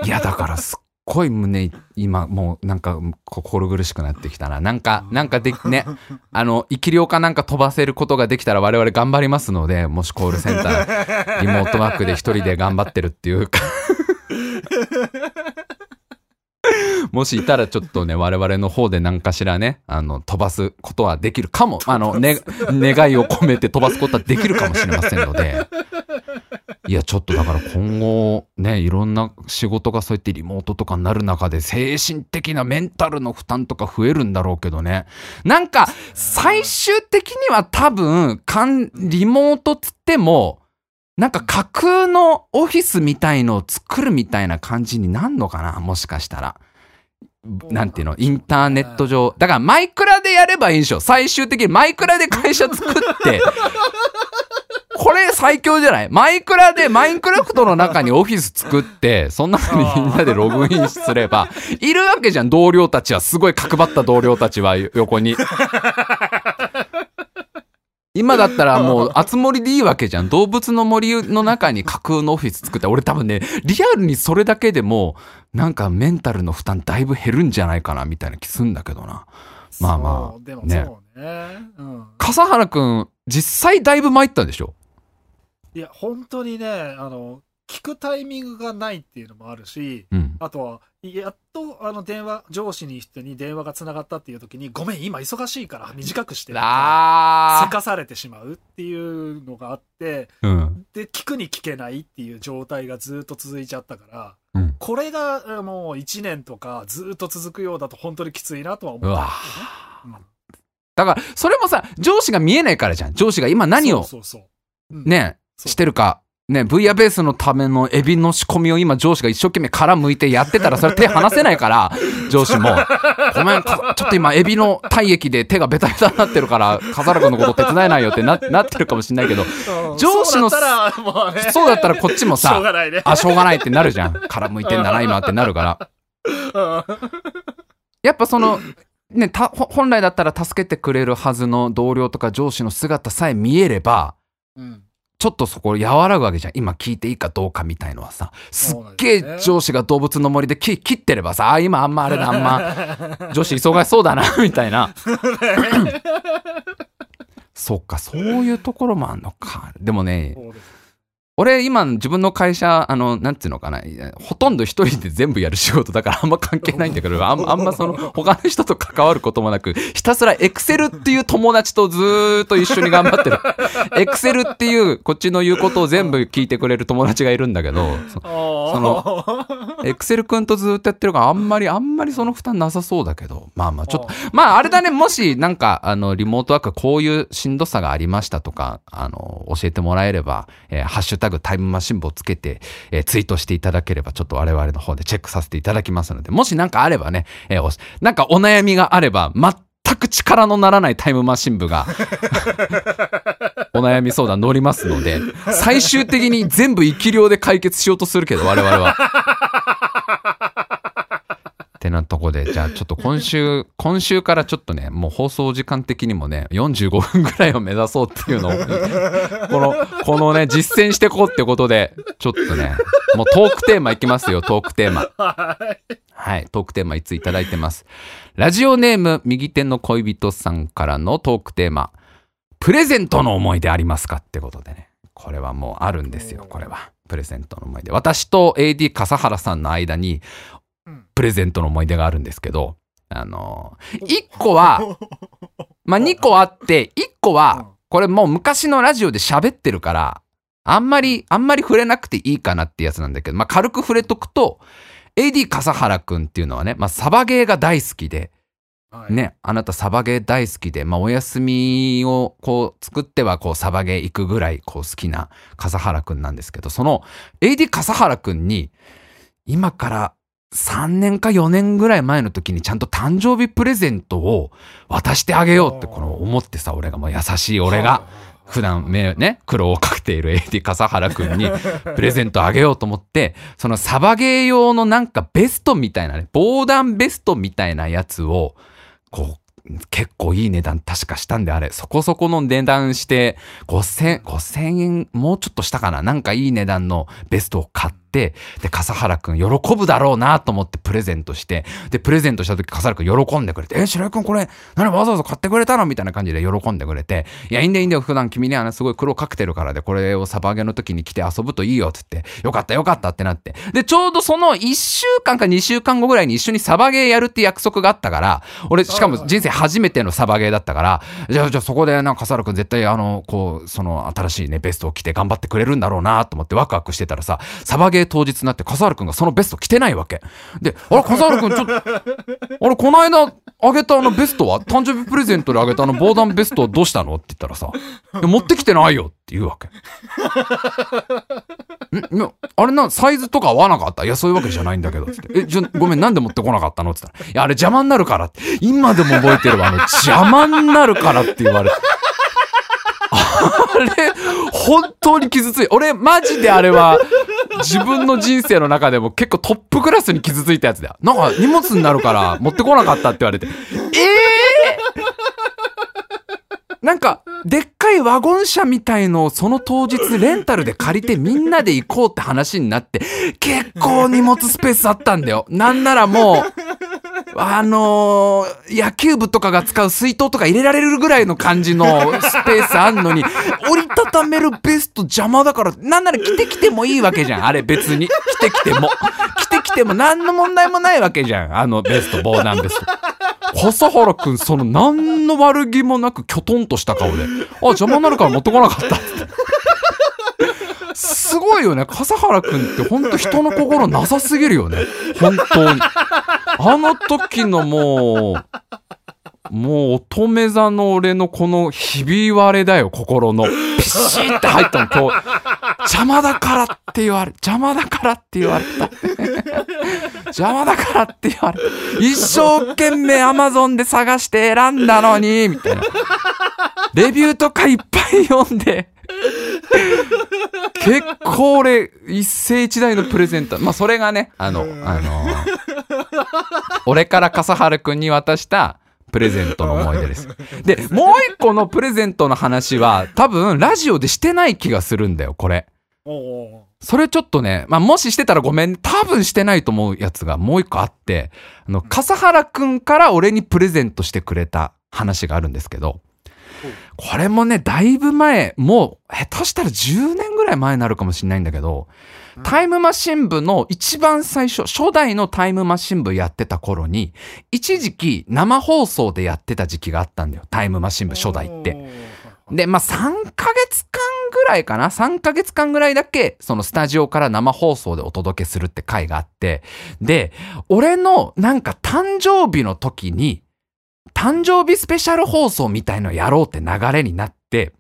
いや、だからすっごい胸、今もうなんか心苦しくなってきたな。なんか、なんかで、ね、あの、生き量かなんか飛ばせることができたら我々頑張りますので、もしコールセンター、リモートワークで一人で頑張ってるっていうか。もしいたらちょっとね、我々の方で何かしらね、あの、飛ばすことはできるかも、あの、ね、願いを込めて飛ばすことはできるかもしれませんので、いや、ちょっとだから今後、ね、いろんな仕事がそうやってリモートとかになる中で、精神的なメンタルの負担とか増えるんだろうけどね。なんか、最終的には多分、かんリモートつっても、なんか架空のオフィスみたいのを作るみたいな感じになんのかなもしかしたら。なんていうのインターネット上。だからマイクラでやればいいんでしょ最終的にマイクラで会社作って、これ最強じゃない？マイクラで、マインクラフトの中にオフィス作って、その中にみんなでログインすれば、いるわけじゃん、同僚たちは。すごい角張った同僚たちは横に。今だったらもう、あつ森でいいわけじゃん。動物の森の中に架空のオフィス作って、俺多分ね、リアルにそれだけでも、なんかメンタルの負担だいぶ減るんじゃないかな、みたいな気すんだけどな。まあまあねね。うん。笠原くん、実際だいぶ参ったんでしょ？いや、本当にね、あの、聞くタイミングがないっていうのもあるし、うん。あとは、やっと、あの、電話、上司に人に電話がつながったっていう時に、ごめん、今忙しいから短くして、せあかされてしまうっていうのがあって、ー。うん。で、聞くに聞けないっていう状態がずっと続いちゃったから、うん。これがえもう1年とかずっと続くようだと本当にきついなとは思ったね。だから、それもさ、上司が見えないからじゃん。上司が今何をそうそうそう。うんね、してるか。ね、ブイヤベースのためのエビの仕込みを今上司が一生懸命殻剥いてやってたらそれ手離せないから、[LAUGHS] 上司も。ごめん、かちょっと今エビの体液で手がベタベタになってるから、笠原君のこと手伝えないよってななってるかもしんないけど、うん上司のそうだったらもうね。そうだったらこっちもさ、がないね。あ、しょうがないってなるじゃん。殻剥いてんだな、今ってなるから。やっぱその、ね、本来だったら助けてくれるはずの同僚とか上司の姿さえ見えれば、うんちょっとそこ和らぐわけじゃん。今聞いていいかどうかみたいのはさ。すっげえ上司が動物の森で切切ってればさ、あ、今あんまあれだ、あんま女子忙しそうだな、みたいな。[LAUGHS] そっか、そういうところもあんのか。でもね、俺今自分の会社、あの、なんていうのかな、ほとんど一人で全部やる仕事だからあんま関係ないんだけど、あん [LAUGHS] あんまその他の人と関わることもなく、ひたすらエクセルっていう友達とずーっと一緒に頑張ってる。エクセルっていうこっちの言うことを全部聞いてくれる友達がいるんだけど、そそのエクセルくんとずーっとやってるからあんまり、あんまりその負担なさそうだけど、まあまあちょっと、まああれだね、もしなんかあのリモートワークこういうしんどさがありましたとか、あの、教えてもらえれば、えーハッシュタグタイムマシン部をつけて、えーツイートしていただければちょっと我々の方でチェックさせていただきますので、もしなんかあればね、えーなんかお悩みがあれば、全く力のならないタイムマシン部が、お悩み相談乗りますので、最終的に全部生き量で解決しようとするけど、我々は。てなとこで、じゃあちょっと今週、[LAUGHS] 今週からちょっとね、もう放送時間的にもね、45分ぐらいを目指そうっていうのを、[LAUGHS] この、このね、実践していこうってことで、ちょっとね、もうトークテーマいきますよ、トークテーマ。はい。トークテーマいついただいてます。ラジオネーム、右手の恋人さんからのトークテーマ。プレゼントの思い出ありますかってことでね。これはもうあるんですよ、これは。プレゼントの思い出。私と AD 笠原さんの間に、プレゼントの思い出があるんですけど、あの、[LAUGHS] 1個は、まあ、2個あって、1個は、これもう昔のラジオで喋ってるから、あんまり、あんまり触れなくていいかなってやつなんだけど、まあ、軽く触れとくと、AD 笠原くんっていうのはね、まあ、サバゲーが大好きで、はい。ね、あなたサバゲー大好きで、まあ、お休みをこう作ってはこうサバゲー行くぐらいこう好きな笠原くんなんですけど、その AD 笠原くんに今から3年か4年ぐらい前の時にちゃんと誕生日プレゼントを渡してあげようってこの思ってさ、俺が。もう優しい俺が。普段目ね、苦労をかけている AD 笠原くんにプレゼントあげようと思って、[LAUGHS] そのサバゲー用のなんかベストみたいなね、防弾ベストみたいなやつを、こう、結構いい値段確かしたんであれ、そこそこの値段して、5000、5000円、もうちょっとしたかな。なんかいい値段のベストを買って、で、笠原くん喜ぶだろうなと思ってプレゼントして、で、プレゼントした時笠原くん喜んでくれて、え、白井くんこれ、何わざわざ買ってくれたの？みたいな感じで喜んでくれて、いや、いいんだよいいんだよ、普段君には。ねすごい苦労かけてるからで、これをサバゲの時に来て遊ぶといいよって言って、よかったよかったってなって。で、ちょうどその1週間か2週間後ぐらいに一緒にサバゲーやるって約束があったから、俺、しかも人生初めてのサバゲーだったから、じゃあ、じゃあそこでなんか笠原くん絶対あの、こう、その新しいね、ベストを着て頑張ってくれるんだろうなと思ってワクワクしてたらさ、サバゲー当日になって笠原くんがそのベスト着てないわけ。で、あれ、笠原くんちょっと、あれ、この間あげたあのベストは？誕生日プレゼントであげたあの防弾ベストはどうしたの？って言ったらさ、持ってきてないよって言うわけ。んあれな、サイズとか合わなかった？いや、そういうわけじゃないんだけど。つって。え、じゃ、ごめん、なんで持ってこなかったの？って言ったら。いや、あれ邪魔になるからって。今でも覚えてるわ。あの、邪魔になるからって言われて。あれ、本当に傷つい。俺、マジであれは、自分の人生の中でも結構トップクラスに傷ついたやつだよ。なんか荷物になるから [LAUGHS] 持ってこなかったって言われて。ええなんか、でっかいワゴン車みたいのをその当日レンタルで借りてみんなで行こうって話になって、結構荷物スペースあったんだよ。なんならもう、あのー野球部とかが使う水筒とか入れられるぐらいの感じのスペースあんのに、[LAUGHS] 折りたためるベスト邪魔だから、なんなら着てきてもいいわけじゃん。あれ別に。着てきても。着てきても何の問題もないわけじゃん。あのベスト、防弾ベスト。笠原くん、その何の悪気もなくきょとんとした顔で、あ、邪魔になるから持ってこなかったって。すごいよね。笠原くんってほんと人の心なさすぎるよね。本当に。あの時のもう、もう乙女座の俺のこのひび割れだよ、心の。ピシッて入ったの、今日。邪魔だからって言われ、邪魔だからって言われた。邪魔だからって言われた。一生懸命アマゾンで探して選んだのに、みたいな。レビューとかいっぱい読んで。結構俺、一世一代のプレゼント。まあ、それがね、あの、あの、俺から笠原くんに渡したプレゼントの思い出です。で、もう一個のプレゼントの話は、多分、ラジオでしてない気がするんだよ、これ。それちょっとね、まあ、もししてたらごめんね。多分してないと思うやつがもう一個あって、あの、笠原くんから俺にプレゼントしてくれた話があるんですけど、これもね、だいぶ前、もう、下手したら10年ぐらい前になるかもしれないんだけど、タイムマシン部の一番最初、初代のタイムマシン部やってた頃に、一時期生放送でやってた時期があったんだよ。タイムマシン部初代って。で、まあ、3ヶ月間ぐらいかな ?3 ヶ月間ぐらいだけ、そのスタジオから生放送でお届けするって回があって、で、俺のなんか誕生日の時に、誕生日スペシャル放送みたいのやろうって流れになって、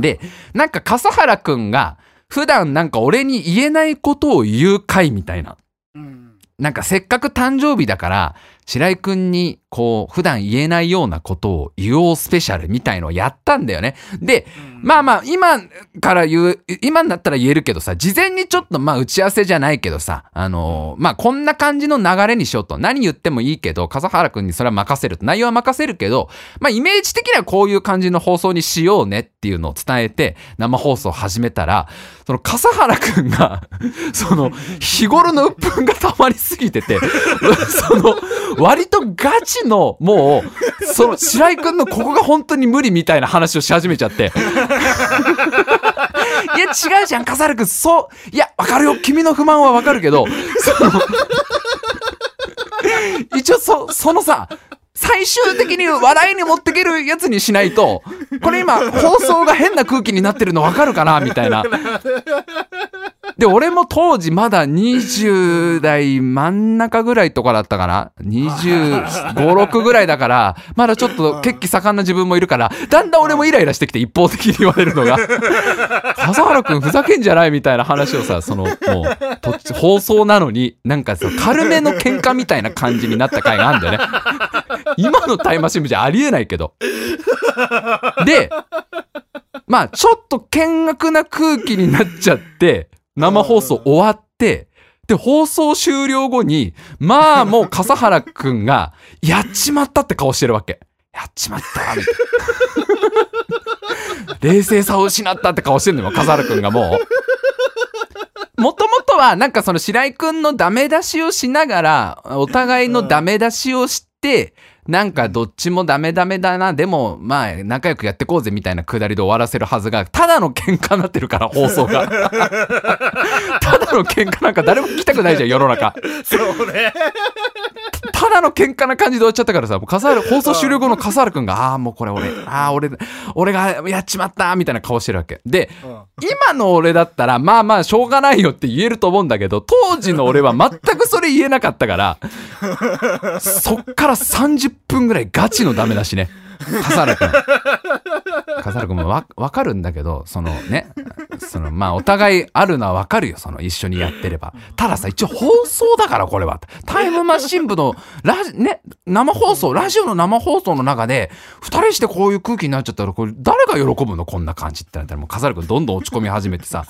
で、なんか笠原くんが、普段なんか俺に言えないことを言う回みたいな。うん。なんかせっかく誕生日だから、白井くんにこう、普段言えないようなことを言おうスペシャルみたいのをやったんだよね。で、まあまあ、今から言う、今になったら言えるけどさ、事前にちょっとまあ打ち合わせじゃないけどさ、あのーまあこんな感じの流れにしようと。何言ってもいいけど、笠原くんにそれは任せると。内容は任せるけど、まあイメージ的にはこういう感じの放送にしようねっていうのを伝えて、生放送を始めたら、その笠原くんが、[LAUGHS] その、日頃の鬱憤が溜まりすぎてて、その、割とガチの、もう、その、白井くんのここが本当に無理みたいな話をし始めちゃって、いや、違うじゃん、笠原く。そう、いや、わかるよ。君の不満はわかるけど、一応、そ、そのさ、最終的に笑いに持ってけるやつにしないと、これ今、放送が変な空気になってるのわかるかなみたいな。で、俺も当時まだ20代真ん中ぐらいとかだったかな ?25、6ぐらいだから、まだちょっと血気盛んな自分もいるから、だんだん俺もイライラしてきて一方的に言われるのが、笠原くんふざけんじゃないみたいな話をさ、その、もう、放送なのに、なんかそう、軽めの喧嘩みたいな感じになった回があるんだよね。今のタイムマシン部じゃありえないけど。で、まあ、ちょっと険悪な空気になっちゃって、生放送終わって、で、放送終了後に、まあもう笠原くんが、やっちまったって顔してるわけ。やっちまった、みたいな。冷静さを失ったって顔してんのよ、笠原くんがもう。もともとは、なんかその白井くんのダメ出しをしながら、お互いのダメ出しをして、なんかどっちもダメダメだな、でもまあ仲良くやってこうぜみたいなくだりで終わらせるはずが、ただの喧嘩になってるから、[LAUGHS] 放送が。ただの喧嘩なんか誰も聞きたくないじゃん、世の中。そうね。ただの喧嘩な感じで終わっちゃったからさ、もう笠原、[LAUGHS] 放送終了後の笠原くんが、ああー、もうこれ俺、ああ、俺、俺がやっちまった、みたいな顔してるわけ。で、うん今の俺だったら、まあまあ、しょうがないよって言えると思うんだけど、当時の俺は全くそれ言えなかったから、[LAUGHS] そっから30分ぐらいガチのダメだしね。笠原くん。笠原くんもわ、かるんだけど、そのね、その、まあ、お互いあるのはわかるよ、その、一緒にやってれば。たださ、一応放送だから、これは。タイムマシン部の、ラジ、ね、生放送、ラジオの生放送の中で、二人してこういう空気になっちゃったら、これ、誰が喜ぶの？こんな感じってなったら、もう、笠原くんどんどん落ち込み始めてさ、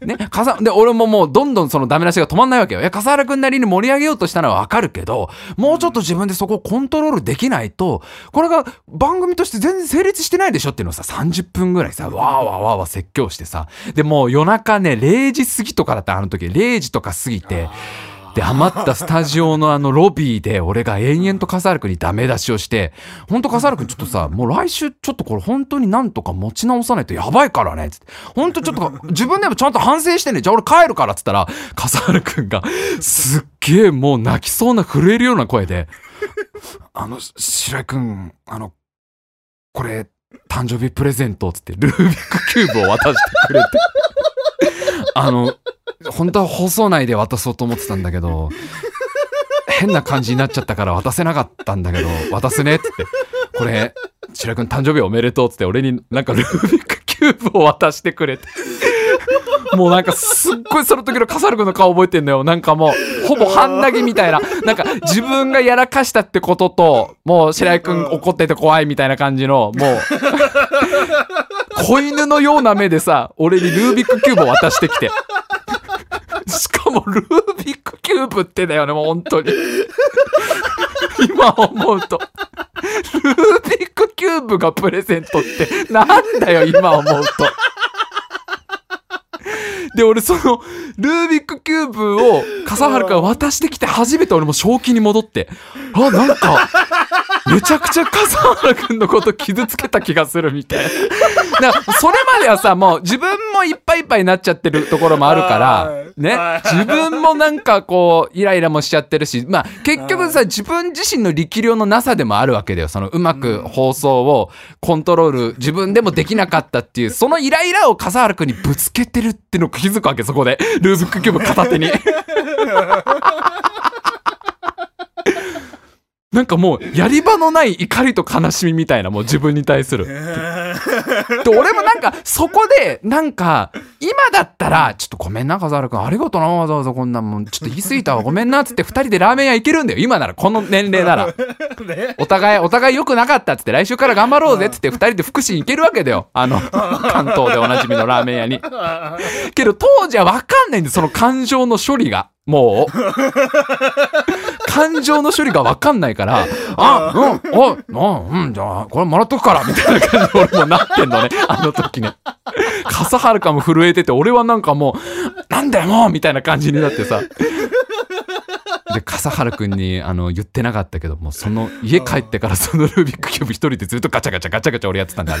ね、笠、で、俺ももう、どんどんそのダメ出しが止まんないわけよ。いや、笠原くんなりに盛り上げようとしたのはわかるけど、もうちょっと自分でそこをコントロールできないと、これが番組として全然成立してないでしょっていうのをさ、30分ぐらいさ、わーわーわーわー説教してさ、で、もう夜中ね、0時過ぎとかだったあの時、0時とか過ぎて、で、余ったスタジオのあのロビーで、俺が延々と笠原くんにダメ出しをして、ほんと笠原くんちょっとさ、もう来週ちょっとこれ本当になんとか持ち直さないとやばいからね、つって。ほんとちょっと自分でもちゃんと反省してね、じゃあ俺帰るから、つったら、笠原くんが、すっげえもう泣きそうな震えるような声で、あの、白井くん、あの、これ、誕生日プレゼントっ、つって、ルービックキューブを渡してくれて。[LAUGHS] あの、本当は放送内で渡そうと思ってたんだけど、変な感じになっちゃったから渡せなかったんだけど、渡すねっ、つって。これ、白井くん誕生日おめでとうっ、つって、俺になんかルービックキューブを渡してくれて。[LAUGHS] もうなんかすっごいその時の笠原くんの顔覚えてんのよ。なんかもう、ほぼ半泣きみたいな。なんか自分がやらかしたってことと、もう白井くん怒ってて怖いみたいな感じの、もう、[LAUGHS] 子犬のような目でさ、俺にルービックキューブを渡してきて。しかもルービックキューブってだよね、もう本当に。今思うと。ルービックキューブがプレゼントってなんだよ、今思うと。で、俺その、ルービックキューブを笠原から渡してきて初めて俺も正気に戻って、あ、なんか、めちゃくちゃ笠原くんのこと傷つけた気がするみたいな。それまではさ、もう自分もいっぱいいっぱいになっちゃってるところもあるからはい、ね？はい、自分もなんかこう、イライラもしちゃってるし、まあ結局さ、自分自身の力量のなさでもあるわけだよ。そのうまく放送をコントロール自分でもできなかったっていう、そのイライラを笠原くんにぶつけてるってのを気づくわけ、そこで。ルービックキューブ片手に。[LAUGHS] なんかもう、やり場のない怒りと悲しみみたいな、もう自分に対する。で、俺もなんか、そこで、なんか、今だったら、ちょっとごめんな、笠原くん、ありがとうな、わざわざこんなもん、ちょっと言い過ぎたわ、ごめんな、つって二人でラーメン屋行けるんだよ。今なら、この年齢なら。ね。[LAUGHS] お互い、お互い良くなかったっつって、来週から頑張ろうぜっつって、二人で福祉に行けるわけだよ。あの、関東でおなじみのラーメン屋に。けど、当時は分かんないんです、その感情の処理が。もう。感情の処理が分かんないから、あ、うん、お、うん、うん、じゃあ、これもらっとくから、みたいな感じで俺もなってんのね、あの時ね。笠原かも震えてて、俺はなんかもう、なんだよもうみたいな感じになってさ。で、笠原くんに、あの、言ってなかったけど、もその、家帰ってからそのルービックキューブ一人でずっとガチャガチャガチャガチャ俺やってたんだ。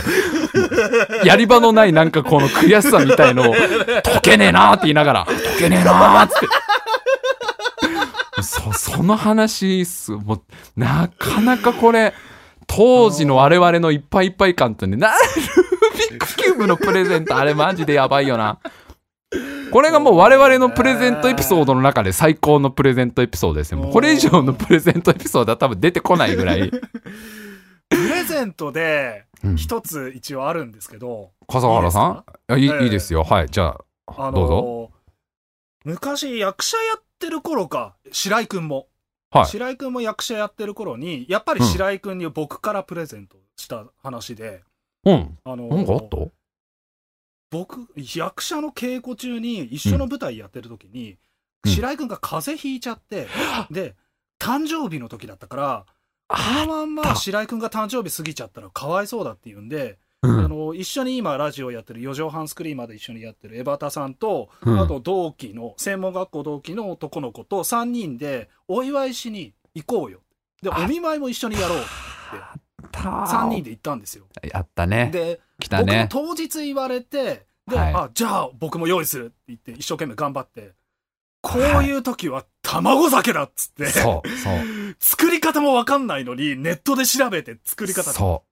やり場のないなんかこの悔しさみたいのを、解けねえなーって言いながら、解けねえなーって。そ、[LAUGHS] その話す、もう、なかなかこれ、当時の我々のいっぱいいっぱい感とね、な、ルービックキューブのプレゼント、あれマジでやばいよな。これがもう我々のプレゼントエピソードの中で最高のプレゼントエピソードですよ。もうこれ以上のプレゼントエピソードは多分出てこないぐらい。プレゼントでうん一つ一応あるんですけど、笠原さん？あいい,、ええいいですよ。はい。じゃあ、あどうぞの昔役者やってる頃か、白井くんも。はい。白井くんも役者やってる頃に、やっぱり白井くんに僕からプレゼントした話で、うん。あのなんかあった？僕、役者の稽古中に一緒の舞台やってる時に、うん白井くんが風邪ひいちゃって、で、誕生日の時だったから、このまんま白井くんが誕生日過ぎちゃったらかわいそうだっていうんで、うん。あの一緒に今ラジオやってる四畳半スクリーンまで一緒にやってる江端さんと、うん。あと同期の専門学校同期の男の子と3人でお祝いしに行こうよ。であお見舞いも一緒にやろうた3人で行ったんですよ。やったね。で来たね。当日言われてで、はい。あじゃあ僕も用意するって言って一生懸命頑張ってこういう時は卵酒だっつって、そう、そう。[LAUGHS] 作り方もわかんないのにネットで調べて作り方そ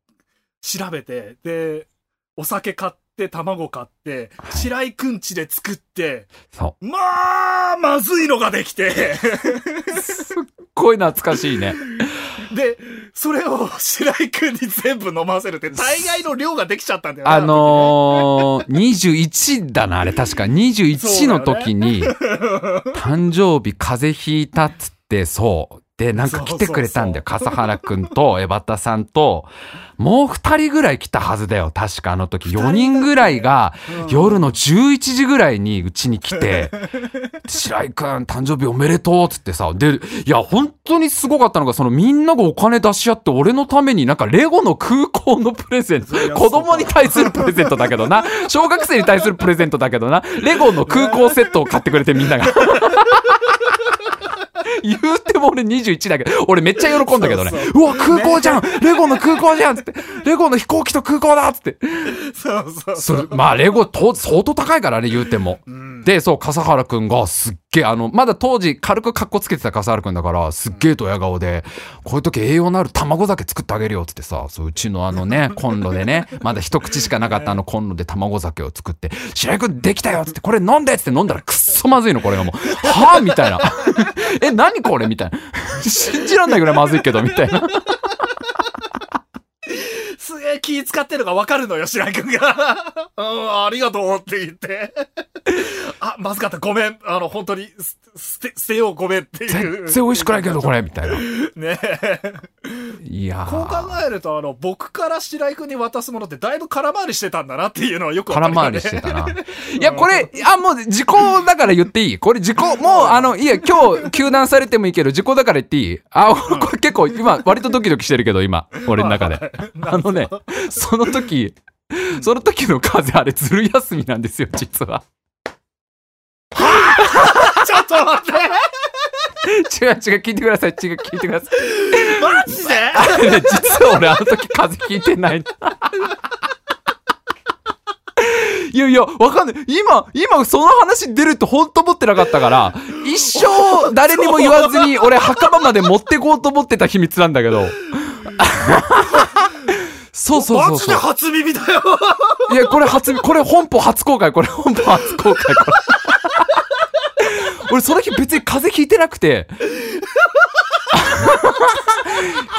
調べて、で、お酒買って、卵買って、はい白井くんちで作って、う、そう。まあ、まずいのができて、すっごい懐かしいね。で、それを白井くんに全部飲ませるって、大概の量ができちゃったんだよね。あのー、21だな、あれ確か。21の時に、誕生日風邪ひいたっつって、そう。で、なんか来てくれたんだよ。笠原くんと江端さんと、[LAUGHS] もう二人ぐらい来たはずだよ。確かあの時。4人ぐらいが、うん夜の11時ぐらいにうちに来て、白井くん誕生日おめでとうっつってさ、で、いや、本当にすごかったのが、そのみんながお金出し合って、俺のためになんかレゴの空港のプレゼント子供に対するプレゼントだけどな、小学生に対するプレゼントだけどな、レゴの空港セットを買ってくれてみんなが。言うても俺21だけど、俺めっちゃ喜んだけどね。そうわ、空港じゃん、レゴの空港じゃんつって、レゴの飛行機と空港だっつって。そうそうそれ、まあ、レゴと相当高いからね、言うても。うんで、そう、笠原くんがすっげえ、あの、まだ当時軽く格好つけてた笠原くんだから、すっげえと親顔で、こういう時栄養のある卵酒作ってあげるよっつってさ、そう、うちのあのね、[LAUGHS] コンロでね、まだ一口しかなかったあのコンロで卵酒を作って、白井くんできたよっつって、これ飲んでっつって飲んだらくっそまずいの、これがもう。はぁみたいな。[LAUGHS] え、何これみたいな。[LAUGHS] 信じらんないぐらいまずいけど、みたいな。すげえ気使ってるのがわかるのよ、白井くんが。[LAUGHS] うん、ありがとうって言って。[LAUGHS] あ、まずかった、ごめん。あの、本当に、す捨て、捨てよう、ごめんっていう。全然美味しくないけど、これ、みたいな。[LAUGHS] ねえ。いやーこう考えると、あの、僕から白井くんに渡すものってだいぶ空回りしてたんだなっていうのはよくわかるよね空回りしてたな。いや、これ、あ、もう時効だから言っていいこれ時効、もう、あの、いや、今日、休断されてもいいけど、時効だから言っていいあ、これ結構、今、割とドキドキしてるけど、今、俺の中で。あのね、その時、その時の風あれ、ずる休みなんですよ、実は。ちょっと待って違う違う、聞いてください、違う、聞いてください。マジで？あれね、実は俺、あの時風邪ひいてない。いやいや、わかんない。今、今、その話出ると本当思ってなかったから、一生誰にも言わずに、俺、墓場まで持ってこうと思ってた秘密なんだけど。そうそうそう。マジで初耳だよ [LAUGHS] いや、これ初、これ本邦初公開、これ本邦初公開、これ。俺、その日別に風邪ひいてなくて。[LAUGHS]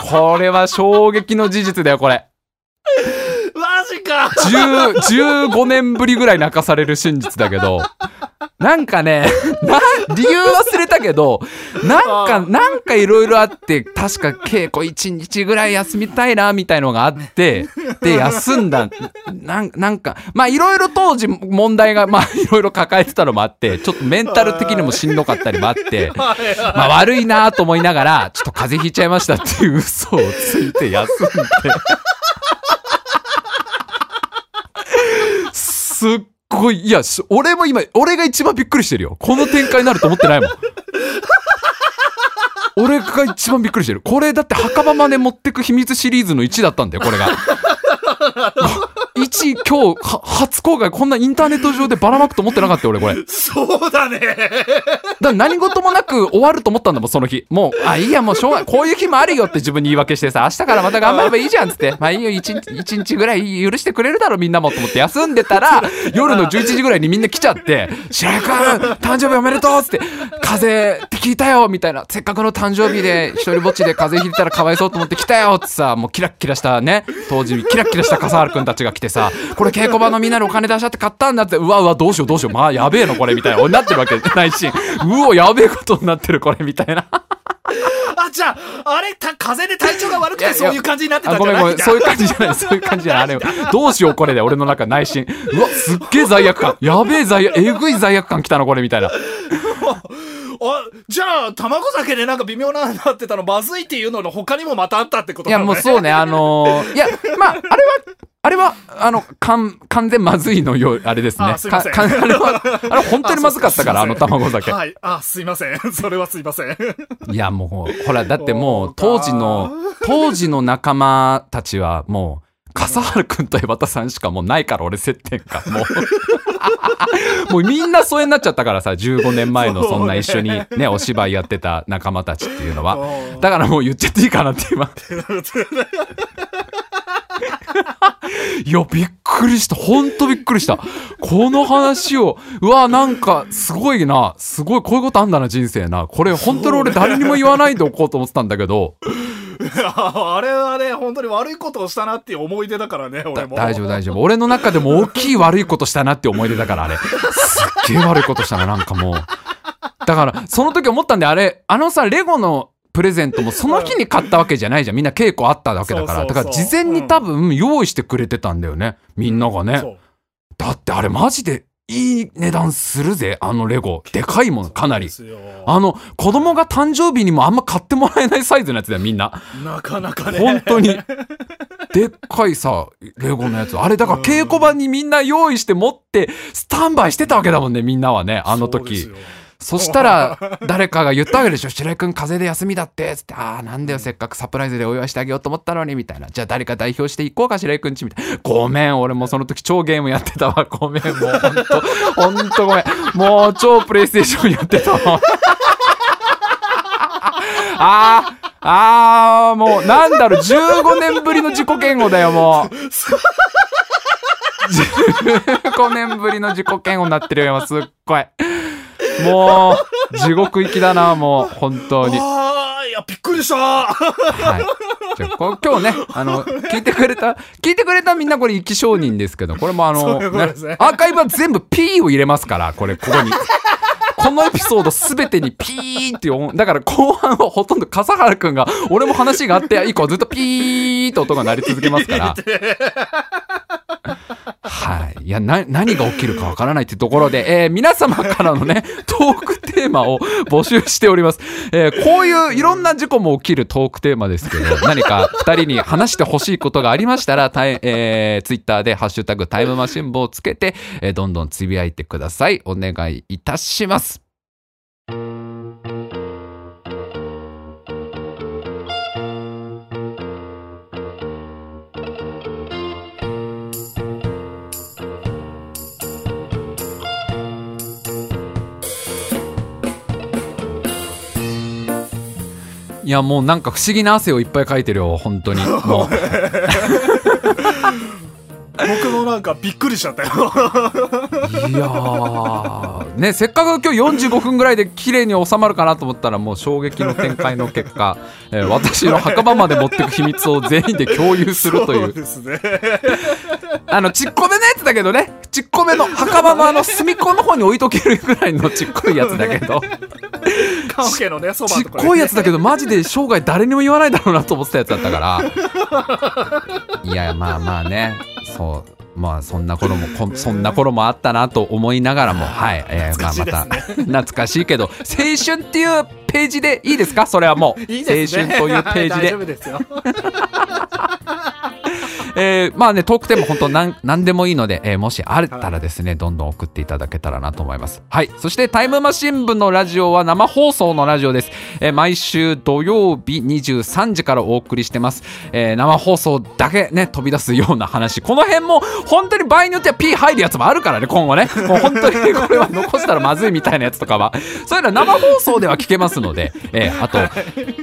これは衝撃の事実だよ、これ。か10 15年ぶりぐらい泣かされる真実だけど、なんかね、な、理由忘れたけど、なんか、なんかいろいろあって、確か稽古1日ぐらい休みたいな、みたいのがあって、で、休んだ。なんなんか、まあいろいろ当時問題が、まあいろいろ抱えてたのもあって、ちょっとメンタル的にもしんどかったりもあって、まあ悪いなと思いながら、ちょっと風邪ひいちゃいましたっていう嘘をついて休んで。すっごい、いや、し俺も今、俺が一番びっくりしてるよ。この展開になると思ってないもん。[LAUGHS] 俺が一番びっくりしてる。これだって墓場まで持ってく秘密シリーズの1だったんだよ、これが。[LAUGHS] 1、今日、は初公開、こんなインターネット上でばらまくと思ってなかったよ、俺、これ。そうだね。だ何事もなく終わると思ったんだもん、その日。もう、あ、いいや、もうしょうがない。こういう日もあるよって自分に言い訳してさ、明日からまた頑張ればいいじゃんっつって。まあいいよ、一日、一日ぐらい許してくれるだろ、みんなもと思って休んでたら、夜の11時ぐらいにみんな来ちゃって、白井くん、誕生日おめでとうっつって、風邪って聞いたよみたいな。せっかくの誕生日で、一人ぼっちで風邪ひいたらかわいそうと思って来たよってさ、もうキラッキラしたね、当時、キラッキラした笠原くんたちが来てさ、これ稽古場のみんなでお金出し合って買ったんだって、うわうわ、どうしようどうしよう、まあやべえのこれみたいな。俺なってるわけないし、うお、やべえことになってるこれみたいな。あ、じゃあ、あれ、た、風邪で体調が悪くてそういう感じになってたあ、んじゃない？ごめんごめん、そういう感じじゃない、そういう感じじゃない。あれ、どうしようこれで、俺の中内心。うわ、すっげえ罪悪感。やべえ罪悪、えぐい罪悪感きたな、これみたいな。[LAUGHS] あ、じゃあ、卵酒でなんか微妙ななってたのまずいっていうのの他にもまたあったってこといや、もうう。そうね、あのー [LAUGHS] いや、まあ、あれは、あれは、あの、完、完全まずいのよ、あれですね。あすいませんかか [LAUGHS] あれは、あれ本当にまずかったから、[LAUGHS] あのあそう卵酒。はい。あ、すいません。それはすいません。いや、もう、ほら、だってもう、当時の、当時の仲間たちは、もう、笠原くんと江端さんしかもうないから、俺接点が。もう。[LAUGHS] もうみんな疎遠になっちゃったからさ、15年前のそんな一緒にね、[LAUGHS] お芝居やってた仲間たちっていうのは。うんだからもう言っちゃっていいかなって今。いや、びっくりした。ほんとびっくりした。この話を、うわ、なんか、すごいな。すごい、こういうことあんだな、人生な。これ、本当に俺誰にも言わないでおこうと思ってたんだけど、[LAUGHS] あれはね、本当に悪いことをしたなっていう思い出だからね、俺も。大丈夫大丈夫。俺の中でも大きい悪いことしたなって思い出だから、あれ。すっげえ悪いことしたな、なんかもう。だから、その時思ったんで、あれ、あのさ、レゴのプレゼントもその日に買ったわけじゃないじゃん。みんな稽古あったわけだから。だから事前に多分用意してくれてたんだよね。みんながね。だってあれマジでいい値段するぜ、あのレゴ。でかいもん、かなり。あの、子供が誕生日にもあんま買ってもらえないサイズのやつだよ、みんな。なかなかね。本当に。でっかいさ、レゴのやつ。あれ、だから稽古場にみんな用意して持って、スタンバイしてたわけだもんね、みんなはね、あの時。そしたら、誰かが言ったわけでしょ。白井くん風邪で休みだって。つって、ああ、なんだよ、せっかくサプライズでお祝いしてあげようと思ったのに、みたいな。じゃあ誰か代表していこうか、白井くんち、みたいな。ごめん、俺もその時超ゲームやってたわ。[LAUGHS] ごめん、もうほんと、ほんとごめん。もう超プレイステーションやってたわ。[LAUGHS] あー、あー、もう、なんだろう、15年ぶりの自己嫌悪だよ、もう。15年ぶりの自己嫌悪になってるよ、今、すっごい。もう、地獄行きだな、もう、本当に。ああ、いや、びっくりした。はい。じゃあこ今日ね、あの、聞いてくれた、聞いてくれたみんなこれ生き証人ですけど、これもあの、そういうことですねアーカイブは全部 P を入れますから、これ、ここに。このエピソードすべてにピーっていう音、だから後半はほとんど笠原くんが、俺も話があって以降ずっとピーって音が鳴り続けますから。[LAUGHS] はい。いや、な、何が起きるかわからないってところで、えー皆様からのね、[LAUGHS] トークテーマを募集しております。えーこういういろんな事故も起きるトークテーマですけど、何か二人に話してほしいことがありましたら、たいえー、ツイッターでハッシュタグタイムマシン部をつけて、えーどんどんつぶやいてください。お願いいたします。いや、もうなんか不思議な汗をいっぱいかいてるよ、本当に。もう。[LAUGHS] 僕もなんかびっくりしちゃったよ。いやー、ね、せっかく今日45分ぐらいで綺麗に収まるかなと思ったら、もう衝撃の展開の結果、えー私の墓場まで持ってく秘密を全員で共有するという。そうですね。あの、ちっこめのやつだけどね、ちっこめの墓場のあの隅っこの方に置いとけるぐらいのちっこいやつだけど、カンケのね、そばちっ。こいやつだけど、マジで生涯誰にも言わないだろうなと思ってたやつだったから。いや、まあまあね、そう。まあそんな頃も [LAUGHS] こんそんな頃もあったなと思いながらもはい、えーまあまた懐かしいけど青春っていうページでいいですか？それはもう [LAUGHS] いいね。青春というページはい大で丈夫ですよ。[LAUGHS] えー、まあね、トークテーマ本当なん何でもいいので、えー、もしあったらですね、どんどん送っていただけたらなと思います。はい。そしてタイムマシン部のラジオは生放送のラジオです。えー、毎週土曜日23時からお送りしてます。えー、生放送だけね、飛び出すような話。この辺も本当に場合によっては P 入るやつもあるからね、今後ね。もう本当に [LAUGHS] これは残したらまずいみたいなやつとかは。そういうのは生放送では聞けますので、えー、あと、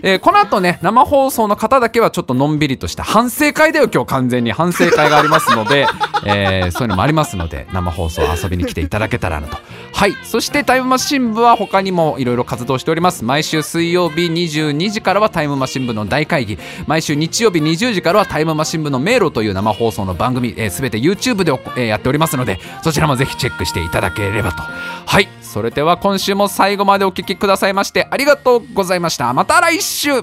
えー、この後ね、生放送の方だけはちょっとのんびりとした反省会だよ、今日完全に反省会がありますので、[LAUGHS] えー、そういうのもありますので、生放送遊びに来ていただけたらなと。はい。そしてタイムマシン部は他にもいろいろ活動しております。毎週水曜日22時からはタイムマシン部の大会議。毎週日曜日20時からはタイムマシン部の迷路という生放送の番組、す、えー、て YouTube で、えー、やっておりますので、そちらもぜひチェックしていただければと。はい。それでは今週も最後までお聴きくださいましてありがとうございました。また来週